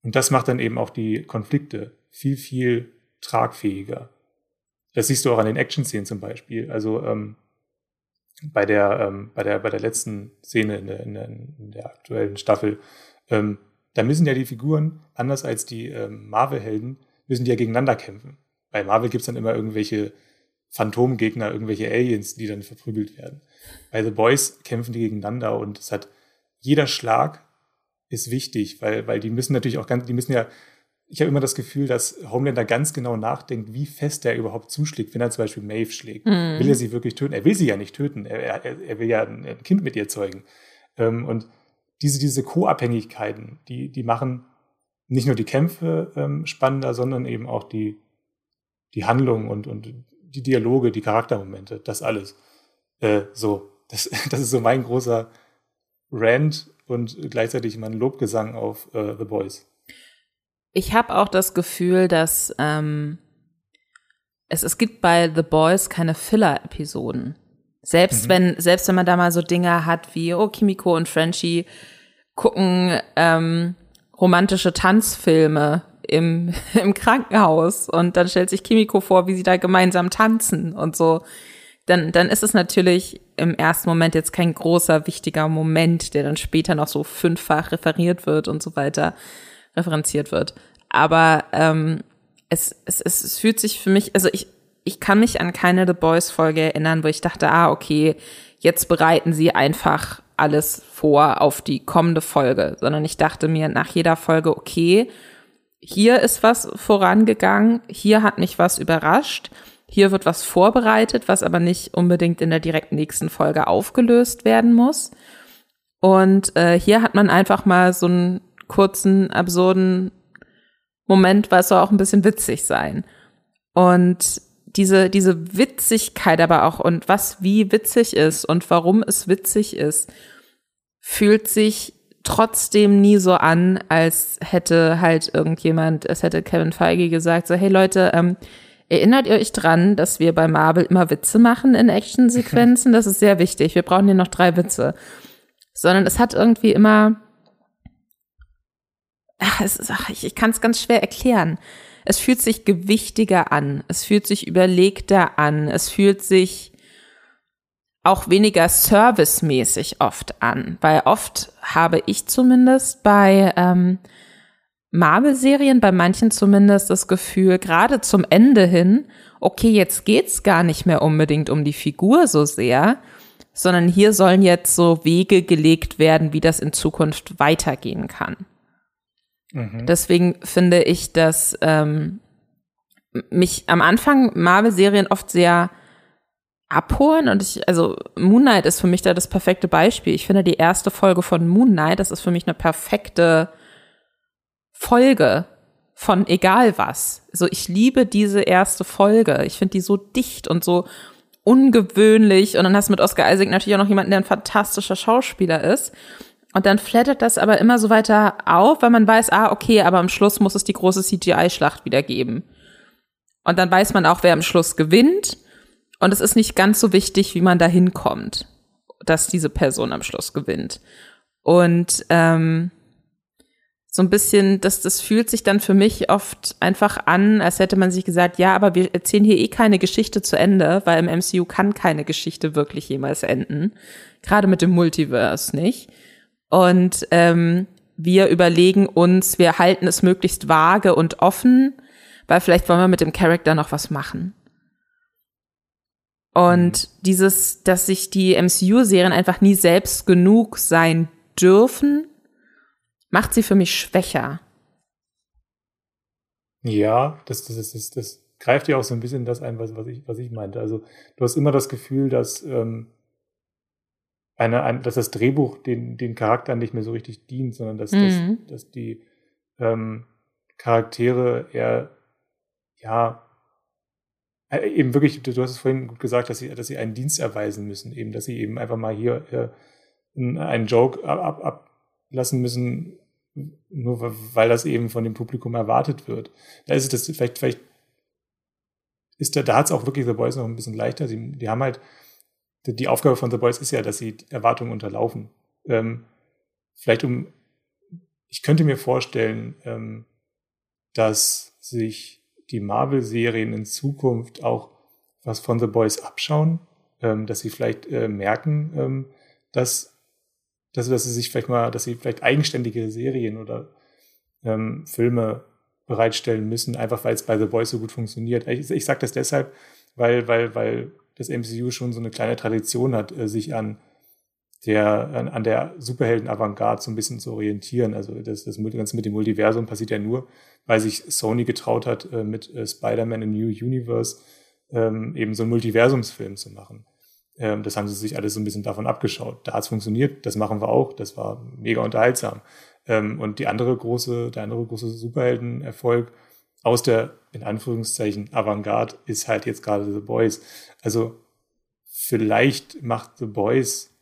Und das macht dann eben auch die Konflikte viel, viel tragfähiger. Das siehst du auch an den Action-Szenen zum Beispiel. Also ähm, bei der, ähm, bei der, bei der letzten Szene in der, in der, in der aktuellen Staffel, ähm, da müssen ja die Figuren, anders als die ähm, Marvel-Helden, müssen die ja gegeneinander kämpfen. Bei Marvel gibt's dann immer irgendwelche Phantomgegner, irgendwelche Aliens, die dann verprügelt werden. Bei The Boys kämpfen die gegeneinander und es hat jeder Schlag ist wichtig, weil, weil die müssen natürlich auch ganz, die müssen ja ich habe immer das Gefühl, dass Homelander ganz genau nachdenkt, wie fest er überhaupt zuschlägt, wenn er zum Beispiel Maeve schlägt. Mhm. Will er sie wirklich töten? Er will sie ja nicht töten. Er, er, er will ja ein, ein, Kind mit ihr zeugen. Ähm, und diese, diese Co-Abhängigkeiten, die, die machen nicht nur die Kämpfe ähm, spannender, sondern eben auch die, die Handlung und, und die Dialoge, die Charaktermomente, das alles. Äh, so, das, <laughs> das ist so mein großer Rant und gleichzeitig mein Lobgesang auf äh, The Boys. Ich habe auch das Gefühl, dass ähm, es, es gibt bei The Boys keine Filler-Episoden. Selbst mhm. wenn, selbst wenn man da mal so Dinge hat wie, oh, Kimiko und Frenchie gucken ähm, romantische Tanzfilme im, <laughs> im Krankenhaus und dann stellt sich Kimiko vor, wie sie da gemeinsam tanzen und so. Dann, dann ist es natürlich im ersten Moment jetzt kein großer, wichtiger Moment, der dann später noch so fünffach referiert wird und so weiter referenziert wird. Aber ähm, es, es, es, es fühlt sich für mich, also ich, ich kann mich an keine The Boys Folge erinnern, wo ich dachte, ah, okay, jetzt bereiten sie einfach alles vor auf die kommende Folge, sondern ich dachte mir nach jeder Folge, okay, hier ist was vorangegangen, hier hat mich was überrascht, hier wird was vorbereitet, was aber nicht unbedingt in der direkt nächsten Folge aufgelöst werden muss. Und äh, hier hat man einfach mal so ein kurzen, absurden Moment, weil es soll auch ein bisschen witzig sein. Und diese, diese Witzigkeit aber auch und was wie witzig ist und warum es witzig ist, fühlt sich trotzdem nie so an, als hätte halt irgendjemand, es hätte Kevin Feige gesagt, so, hey Leute, ähm, erinnert ihr euch dran, dass wir bei Marvel immer Witze machen in Actionsequenzen? Das ist sehr wichtig. Wir brauchen hier noch drei Witze. Sondern es hat irgendwie immer ach, es ist, ach, ich, ich kann es ganz schwer erklären. Es fühlt sich gewichtiger an, es fühlt sich überlegter an, es fühlt sich auch weniger servicemäßig oft an, weil oft habe ich zumindest bei ähm, Marvel-Serien, bei manchen zumindest das Gefühl, gerade zum Ende hin, okay, jetzt geht's gar nicht mehr unbedingt um die Figur so sehr, sondern hier sollen jetzt so Wege gelegt werden, wie das in Zukunft weitergehen kann. Mhm. Deswegen finde ich, dass ähm, mich am Anfang Marvel-Serien oft sehr abholen und ich, also Moon Knight ist für mich da das perfekte Beispiel. Ich finde die erste Folge von Moon Knight, das ist für mich eine perfekte Folge von egal was. Also ich liebe diese erste Folge. Ich finde die so dicht und so ungewöhnlich. Und dann hast du mit Oscar Isaac natürlich auch noch jemanden, der ein fantastischer Schauspieler ist. Und dann flattert das aber immer so weiter auf, weil man weiß, ah, okay, aber am Schluss muss es die große CGI-Schlacht wieder geben. Und dann weiß man auch, wer am Schluss gewinnt. Und es ist nicht ganz so wichtig, wie man da hinkommt, dass diese Person am Schluss gewinnt. Und ähm, so ein bisschen, das, das fühlt sich dann für mich oft einfach an, als hätte man sich gesagt, ja, aber wir erzählen hier eh keine Geschichte zu Ende, weil im MCU kann keine Geschichte wirklich jemals enden. Gerade mit dem Multiverse nicht. Und ähm, wir überlegen uns, wir halten es möglichst vage und offen, weil vielleicht wollen wir mit dem Charakter noch was machen. Und mhm. dieses, dass sich die MCU-Serien einfach nie selbst genug sein dürfen, macht sie für mich schwächer. Ja, das, das, das, das, greift ja auch so ein bisschen das ein, was, was, ich, was ich meinte. Also du hast immer das Gefühl, dass, ähm, eine, ein, dass das Drehbuch den, den Charakteren nicht mehr so richtig dient, sondern dass, mhm. dass, dass die ähm, Charaktere eher, ja, eben wirklich, du hast es vorhin gut gesagt, dass sie, dass sie einen Dienst erweisen müssen, eben, dass sie eben einfach mal hier äh, einen Joke ab, ab, ablassen müssen, nur weil das eben von dem Publikum erwartet wird. Da ist es das vielleicht, vielleicht ist da, da hat es auch wirklich The Boys noch ein bisschen leichter. Sie, die haben halt, die Aufgabe von The Boys ist ja, dass sie Erwartungen unterlaufen. Ähm, vielleicht um, ich könnte mir vorstellen, ähm, dass sich die Marvel-Serien in Zukunft auch was von The Boys abschauen, ähm, dass sie vielleicht äh, merken, ähm, dass, dass, dass sie sich vielleicht mal, dass sie vielleicht eigenständige Serien oder ähm, Filme bereitstellen müssen, einfach weil es bei The Boys so gut funktioniert. Ich, ich sage das deshalb, weil, weil, weil das MCU schon so eine kleine Tradition hat, äh, sich an der, an, an der Superhelden-Avantgarde so ein bisschen zu orientieren. Also das, das Ganze mit dem Multiversum passiert ja nur, weil sich Sony getraut hat, äh, mit äh, Spider-Man in New Universe ähm, eben so einen Multiversumsfilm zu machen. Ähm, das haben sie sich alles so ein bisschen davon abgeschaut. Da hat es funktioniert, das machen wir auch, das war mega unterhaltsam. Ähm, und die andere große, der andere große Superheldenerfolg aus der, in Anführungszeichen, Avantgarde ist halt jetzt gerade The Boys. Also vielleicht macht The Boys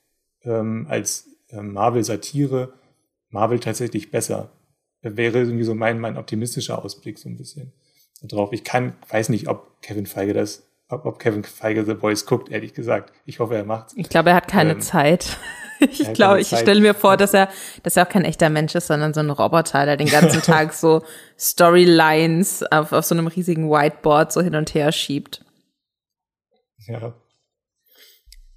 ähm, als ähm, Marvel-Satire Marvel tatsächlich besser. Wäre irgendwie so mein, mein optimistischer Ausblick so ein bisschen drauf. Ich kann, weiß nicht, ob Kevin Feige das, ob, ob Kevin Feige The Boys guckt, ehrlich gesagt. Ich hoffe, er macht's. Ich glaube, er hat keine ähm, Zeit. <laughs> ich glaube, ich stelle mir vor, dass er, dass er auch kein echter Mensch ist, sondern so ein Roboter, der den ganzen <laughs> Tag so Storylines auf, auf so einem riesigen Whiteboard so hin und her schiebt. Ja.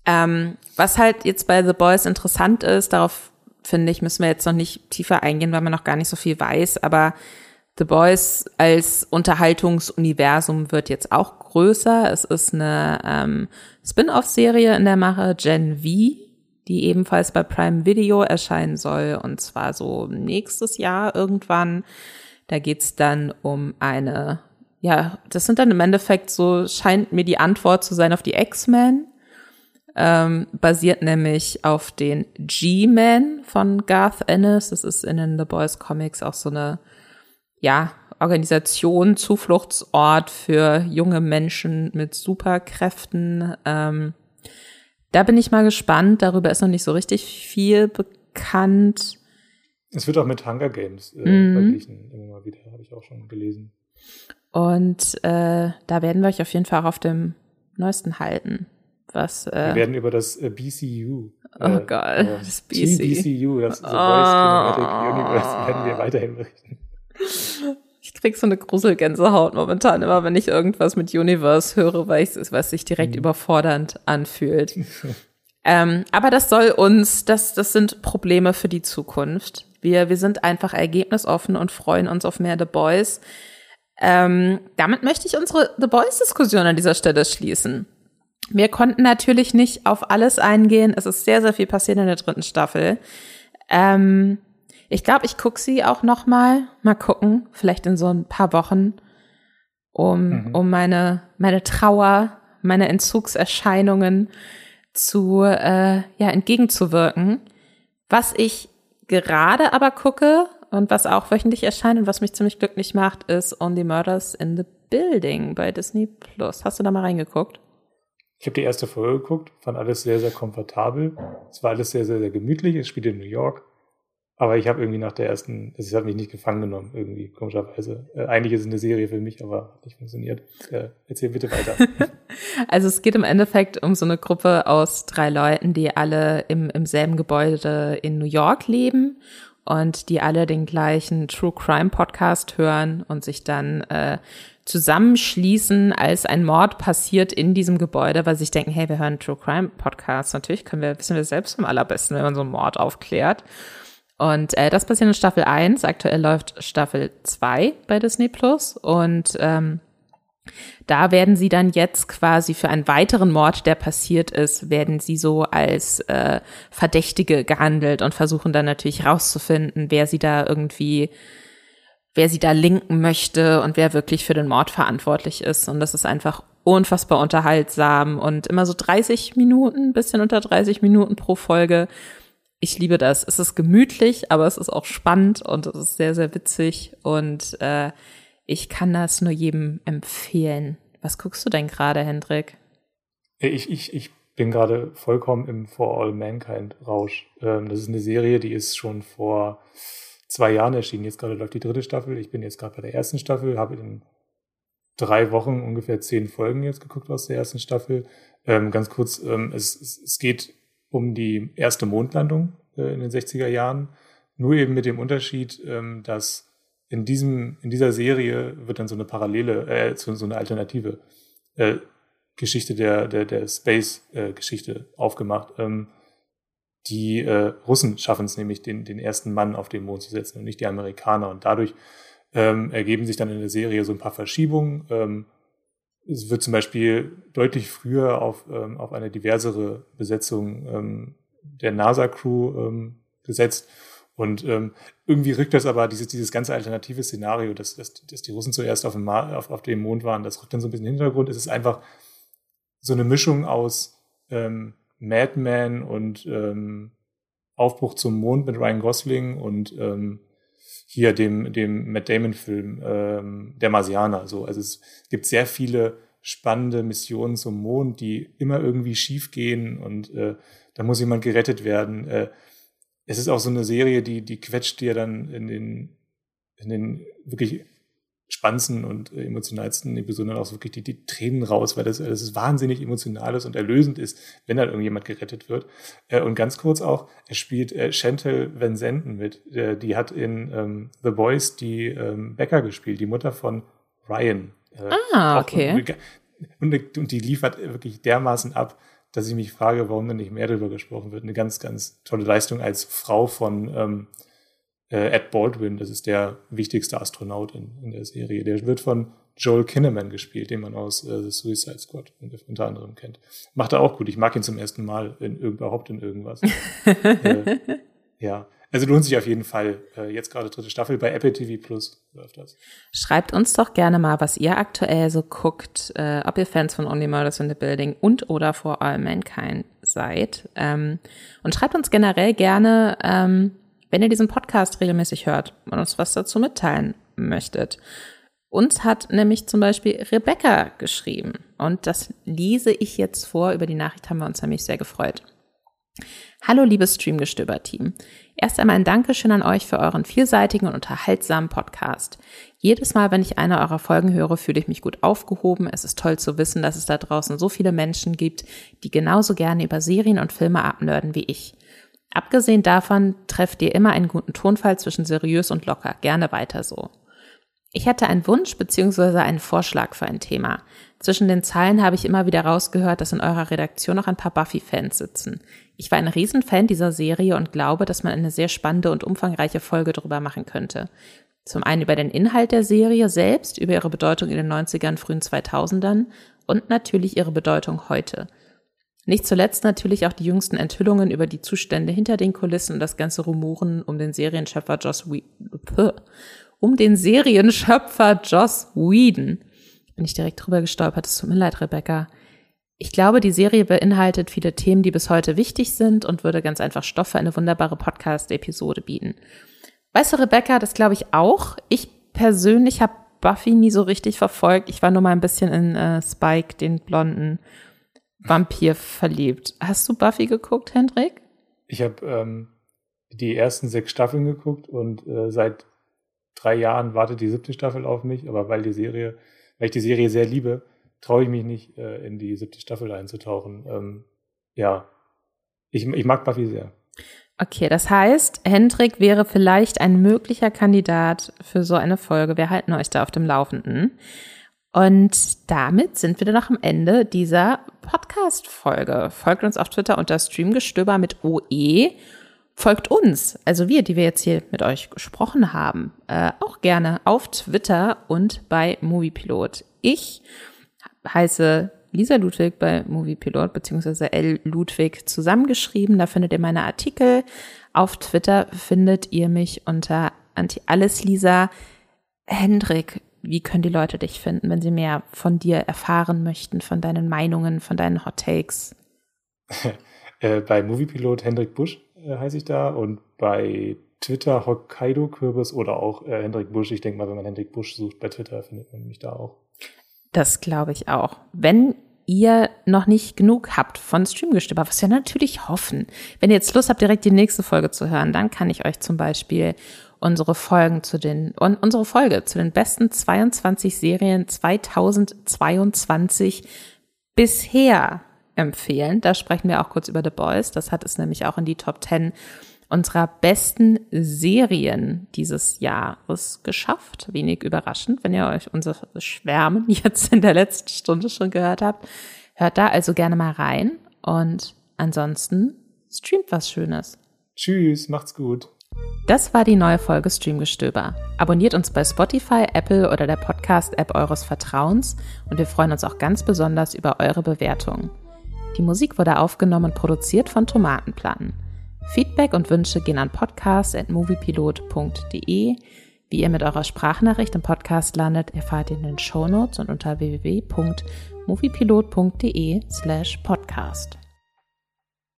Ähm, was halt jetzt bei The Boys interessant ist, darauf finde ich, müssen wir jetzt noch nicht tiefer eingehen, weil man noch gar nicht so viel weiß, aber The Boys als Unterhaltungsuniversum wird jetzt auch größer. Es ist eine ähm, Spin-off-Serie in der Mache Gen V, die ebenfalls bei Prime Video erscheinen soll, und zwar so nächstes Jahr irgendwann. Da geht's dann um eine, ja, das sind dann im Endeffekt so, scheint mir die Antwort zu sein auf die X-Men. Ähm, basiert nämlich auf den G-Men von Garth Ennis. Das ist in den The Boys Comics auch so eine, ja, Organisation, Zufluchtsort für junge Menschen mit Superkräften. Ähm, da bin ich mal gespannt. Darüber ist noch nicht so richtig viel bekannt. Es wird auch mit Hunger Games äh, mhm. verglichen, immer mal wieder, habe ich auch schon gelesen. Und äh, da werden wir euch auf jeden Fall auch auf dem neuesten halten. Was, äh, wir werden über das äh, BCU. Oh äh, Gott, das BC. BCU, das The Voice oh. Cinematic Universe, werden wir weiterhin berichten. Ich krieg so eine Gruselgänsehaut momentan immer, wenn ich irgendwas mit Universe höre, weil es was sich direkt mhm. überfordernd anfühlt. <laughs> ähm, aber das soll uns, das, das sind Probleme für die Zukunft. Wir, wir sind einfach ergebnisoffen und freuen uns auf mehr The Boys. Ähm, damit möchte ich unsere The Boys-Diskussion an dieser Stelle schließen. Wir konnten natürlich nicht auf alles eingehen. Es ist sehr, sehr viel passiert in der dritten Staffel. Ähm, ich glaube, ich gucke sie auch noch mal. Mal gucken, vielleicht in so ein paar Wochen, um, mhm. um meine, meine Trauer, meine Entzugserscheinungen zu, äh, ja, entgegenzuwirken. Was ich gerade aber gucke und was auch wöchentlich erscheint und was mich ziemlich glücklich macht, ist Only Murders in the Building bei Disney Plus. Hast du da mal reingeguckt? Ich habe die erste Folge geguckt, fand alles sehr, sehr komfortabel. Es war alles sehr, sehr, sehr gemütlich. Es spielt in New York. Aber ich habe irgendwie nach der ersten, es hat mich nicht gefangen genommen, irgendwie, komischerweise. Äh, eigentlich ist es eine Serie für mich, aber hat nicht funktioniert. Äh, erzähl bitte weiter. <laughs> also es geht im Endeffekt um so eine Gruppe aus drei Leuten, die alle im, im selben Gebäude in New York leben und die alle den gleichen True Crime Podcast hören und sich dann äh, zusammenschließen, als ein Mord passiert in diesem Gebäude, weil sie sich denken, hey, wir hören True Crime Podcast, natürlich können wir, wissen wir selbst am allerbesten, wenn man so einen Mord aufklärt. Und äh, das passiert in Staffel 1. Aktuell läuft Staffel 2 bei Disney Plus. Und ähm, da werden sie dann jetzt quasi für einen weiteren Mord, der passiert ist, werden sie so als äh, Verdächtige gehandelt und versuchen dann natürlich rauszufinden, wer sie da irgendwie wer sie da linken möchte und wer wirklich für den Mord verantwortlich ist. Und das ist einfach unfassbar unterhaltsam und immer so 30 Minuten, bisschen unter 30 Minuten pro Folge. Ich liebe das. Es ist gemütlich, aber es ist auch spannend und es ist sehr, sehr witzig und äh, ich kann das nur jedem empfehlen. Was guckst du denn gerade, Hendrik? Ich, ich, ich bin gerade vollkommen im For All Mankind Rausch. Ähm, das ist eine Serie, die ist schon vor zwei Jahren erschienen. Jetzt gerade läuft die dritte Staffel. Ich bin jetzt gerade bei der ersten Staffel, habe in drei Wochen ungefähr zehn Folgen jetzt geguckt aus der ersten Staffel. Ähm, ganz kurz, ähm, es, es, geht um die erste Mondlandung äh, in den 60er Jahren. Nur eben mit dem Unterschied, ähm, dass in diesem, in dieser Serie wird dann so eine parallele, äh, so, so eine alternative äh, Geschichte der, der, der Space-Geschichte äh, aufgemacht. Ähm, die äh, Russen schaffen es nämlich, den, den ersten Mann auf den Mond zu setzen und nicht die Amerikaner. Und dadurch ähm, ergeben sich dann in der Serie so ein paar Verschiebungen. Ähm, es wird zum Beispiel deutlich früher auf, ähm, auf eine diversere Besetzung ähm, der NASA-Crew ähm, gesetzt. Und ähm, irgendwie rückt das aber, dieses, dieses ganze alternative Szenario, dass, dass, dass die Russen zuerst auf dem, auf, auf dem Mond waren, das rückt dann so ein bisschen in den Hintergrund. Es ist einfach so eine Mischung aus ähm, Madman und ähm, Aufbruch zum Mond mit Ryan Gosling und ähm, hier dem, dem Matt Damon-Film ähm, Der Marsianer. So. Also es gibt sehr viele spannende Missionen zum Mond, die immer irgendwie schief gehen und äh, da muss jemand gerettet werden. Äh, es ist auch so eine Serie, die, die quetscht dir dann in den, in den wirklich spannendsten und äh, emotionalsten Episoden dann auch wirklich die, die Tränen raus, weil das, das ist wahnsinnig emotional ist und erlösend ist, wenn dann irgendjemand gerettet wird. Äh, und ganz kurz auch, er spielt äh, Chantal Van Zenden mit. Äh, die hat in ähm, The Boys die ähm, Becker gespielt, die Mutter von Ryan. Äh, ah, okay. Und, und, und die liefert wirklich dermaßen ab, dass ich mich frage, warum dann nicht mehr darüber gesprochen wird. Eine ganz, ganz tolle Leistung als Frau von ähm, äh, Ed Baldwin, das ist der wichtigste Astronaut in, in der Serie. Der wird von Joel Kinnaman gespielt, den man aus äh, The Suicide Squad unter anderem kennt. Macht er auch gut. Ich mag ihn zum ersten Mal in, überhaupt in irgendwas. <laughs> äh, ja, also lohnt sich auf jeden Fall. Äh, jetzt gerade dritte Staffel bei Apple TV Plus läuft das. Schreibt uns doch gerne mal, was ihr aktuell so guckt, äh, ob ihr Fans von Only Murders in the Building und oder For All Mankind seid. Ähm, und schreibt uns generell gerne, ähm, wenn ihr diesen Podcast regelmäßig hört und uns was dazu mitteilen möchtet. Uns hat nämlich zum Beispiel Rebecca geschrieben und das lese ich jetzt vor. Über die Nachricht haben wir uns nämlich sehr gefreut. Hallo liebes Streamgestöber-Team. Erst einmal ein Dankeschön an euch für euren vielseitigen und unterhaltsamen Podcast. Jedes Mal, wenn ich eine eurer Folgen höre, fühle ich mich gut aufgehoben. Es ist toll zu wissen, dass es da draußen so viele Menschen gibt, die genauso gerne über Serien und Filme abnörden wie ich. Abgesehen davon trefft ihr immer einen guten Tonfall zwischen seriös und locker. Gerne weiter so. Ich hatte einen Wunsch bzw. einen Vorschlag für ein Thema. Zwischen den Zeilen habe ich immer wieder rausgehört, dass in eurer Redaktion noch ein paar Buffy-Fans sitzen. Ich war ein Riesenfan dieser Serie und glaube, dass man eine sehr spannende und umfangreiche Folge darüber machen könnte. Zum einen über den Inhalt der Serie selbst, über ihre Bedeutung in den 90ern, frühen 2000ern und natürlich ihre Bedeutung heute. Nicht zuletzt natürlich auch die jüngsten Enthüllungen über die Zustände hinter den Kulissen und das ganze Rumoren um den Serienschöpfer Joss Whedon. Um den Serienschöpfer Joss Whedon. Bin ich direkt drüber gestolpert. Es tut mir leid, Rebecca. Ich glaube, die Serie beinhaltet viele Themen, die bis heute wichtig sind und würde ganz einfach Stoff für eine wunderbare Podcast-Episode bieten. Weißt du, Rebecca, das glaube ich auch. Ich persönlich habe Buffy nie so richtig verfolgt. Ich war nur mal ein bisschen in äh, Spike, den blonden Vampir verliebt. Hast du Buffy geguckt, Hendrik? Ich habe ähm, die ersten sechs Staffeln geguckt und äh, seit drei Jahren wartet die siebte Staffel auf mich, aber weil die Serie, weil ich die Serie sehr liebe, traue ich mich nicht, äh, in die siebte Staffel einzutauchen. Ähm, ja, ich, ich mag Buffy sehr. Okay, das heißt, Hendrik wäre vielleicht ein möglicher Kandidat für so eine Folge. Wir halten euch da auf dem Laufenden. Und damit sind wir dann noch am Ende dieser Podcast-Folge. Folgt uns auf Twitter unter Streamgestöber mit OE. Folgt uns, also wir, die wir jetzt hier mit euch gesprochen haben, äh, auch gerne auf Twitter und bei Moviepilot. Ich heiße Lisa Ludwig bei Moviepilot beziehungsweise L Ludwig zusammengeschrieben. Da findet ihr meine Artikel. Auf Twitter findet ihr mich unter Anti-Alles-Lisa. Hendrik, wie können die Leute dich finden, wenn sie mehr von dir erfahren möchten, von deinen Meinungen, von deinen Hot Takes? <laughs> äh, bei Moviepilot Hendrik Busch äh, heiße ich da und bei Twitter Hokkaido Kürbis oder auch äh, Hendrik Busch. Ich denke mal, wenn man Hendrik Busch sucht bei Twitter, findet man mich da auch. Das glaube ich auch. Wenn ihr noch nicht genug habt von Streamgestöber, was wir natürlich hoffen. Wenn ihr jetzt Lust habt, direkt die nächste Folge zu hören, dann kann ich euch zum Beispiel unsere Folgen zu den, und unsere Folge zu den besten 22 Serien 2022 bisher empfehlen. Da sprechen wir auch kurz über The Boys. Das hat es nämlich auch in die Top 10 unserer besten Serien dieses Jahres geschafft. Wenig überraschend, wenn ihr euch unser Schwärmen <laughs> jetzt in der letzten Stunde schon gehört habt. Hört da also gerne mal rein und ansonsten streamt was Schönes. Tschüss, macht's gut. Das war die neue Folge Streamgestöber. Abonniert uns bei Spotify, Apple oder der Podcast-App eures Vertrauens und wir freuen uns auch ganz besonders über eure Bewertungen. Die Musik wurde aufgenommen und produziert von Tomatenplatten. Feedback und Wünsche gehen an podcast.moviepilot.de. Wie ihr mit eurer Sprachnachricht im Podcast landet, erfahrt ihr in den Shownotes und unter www.moviepilot.de slash podcast.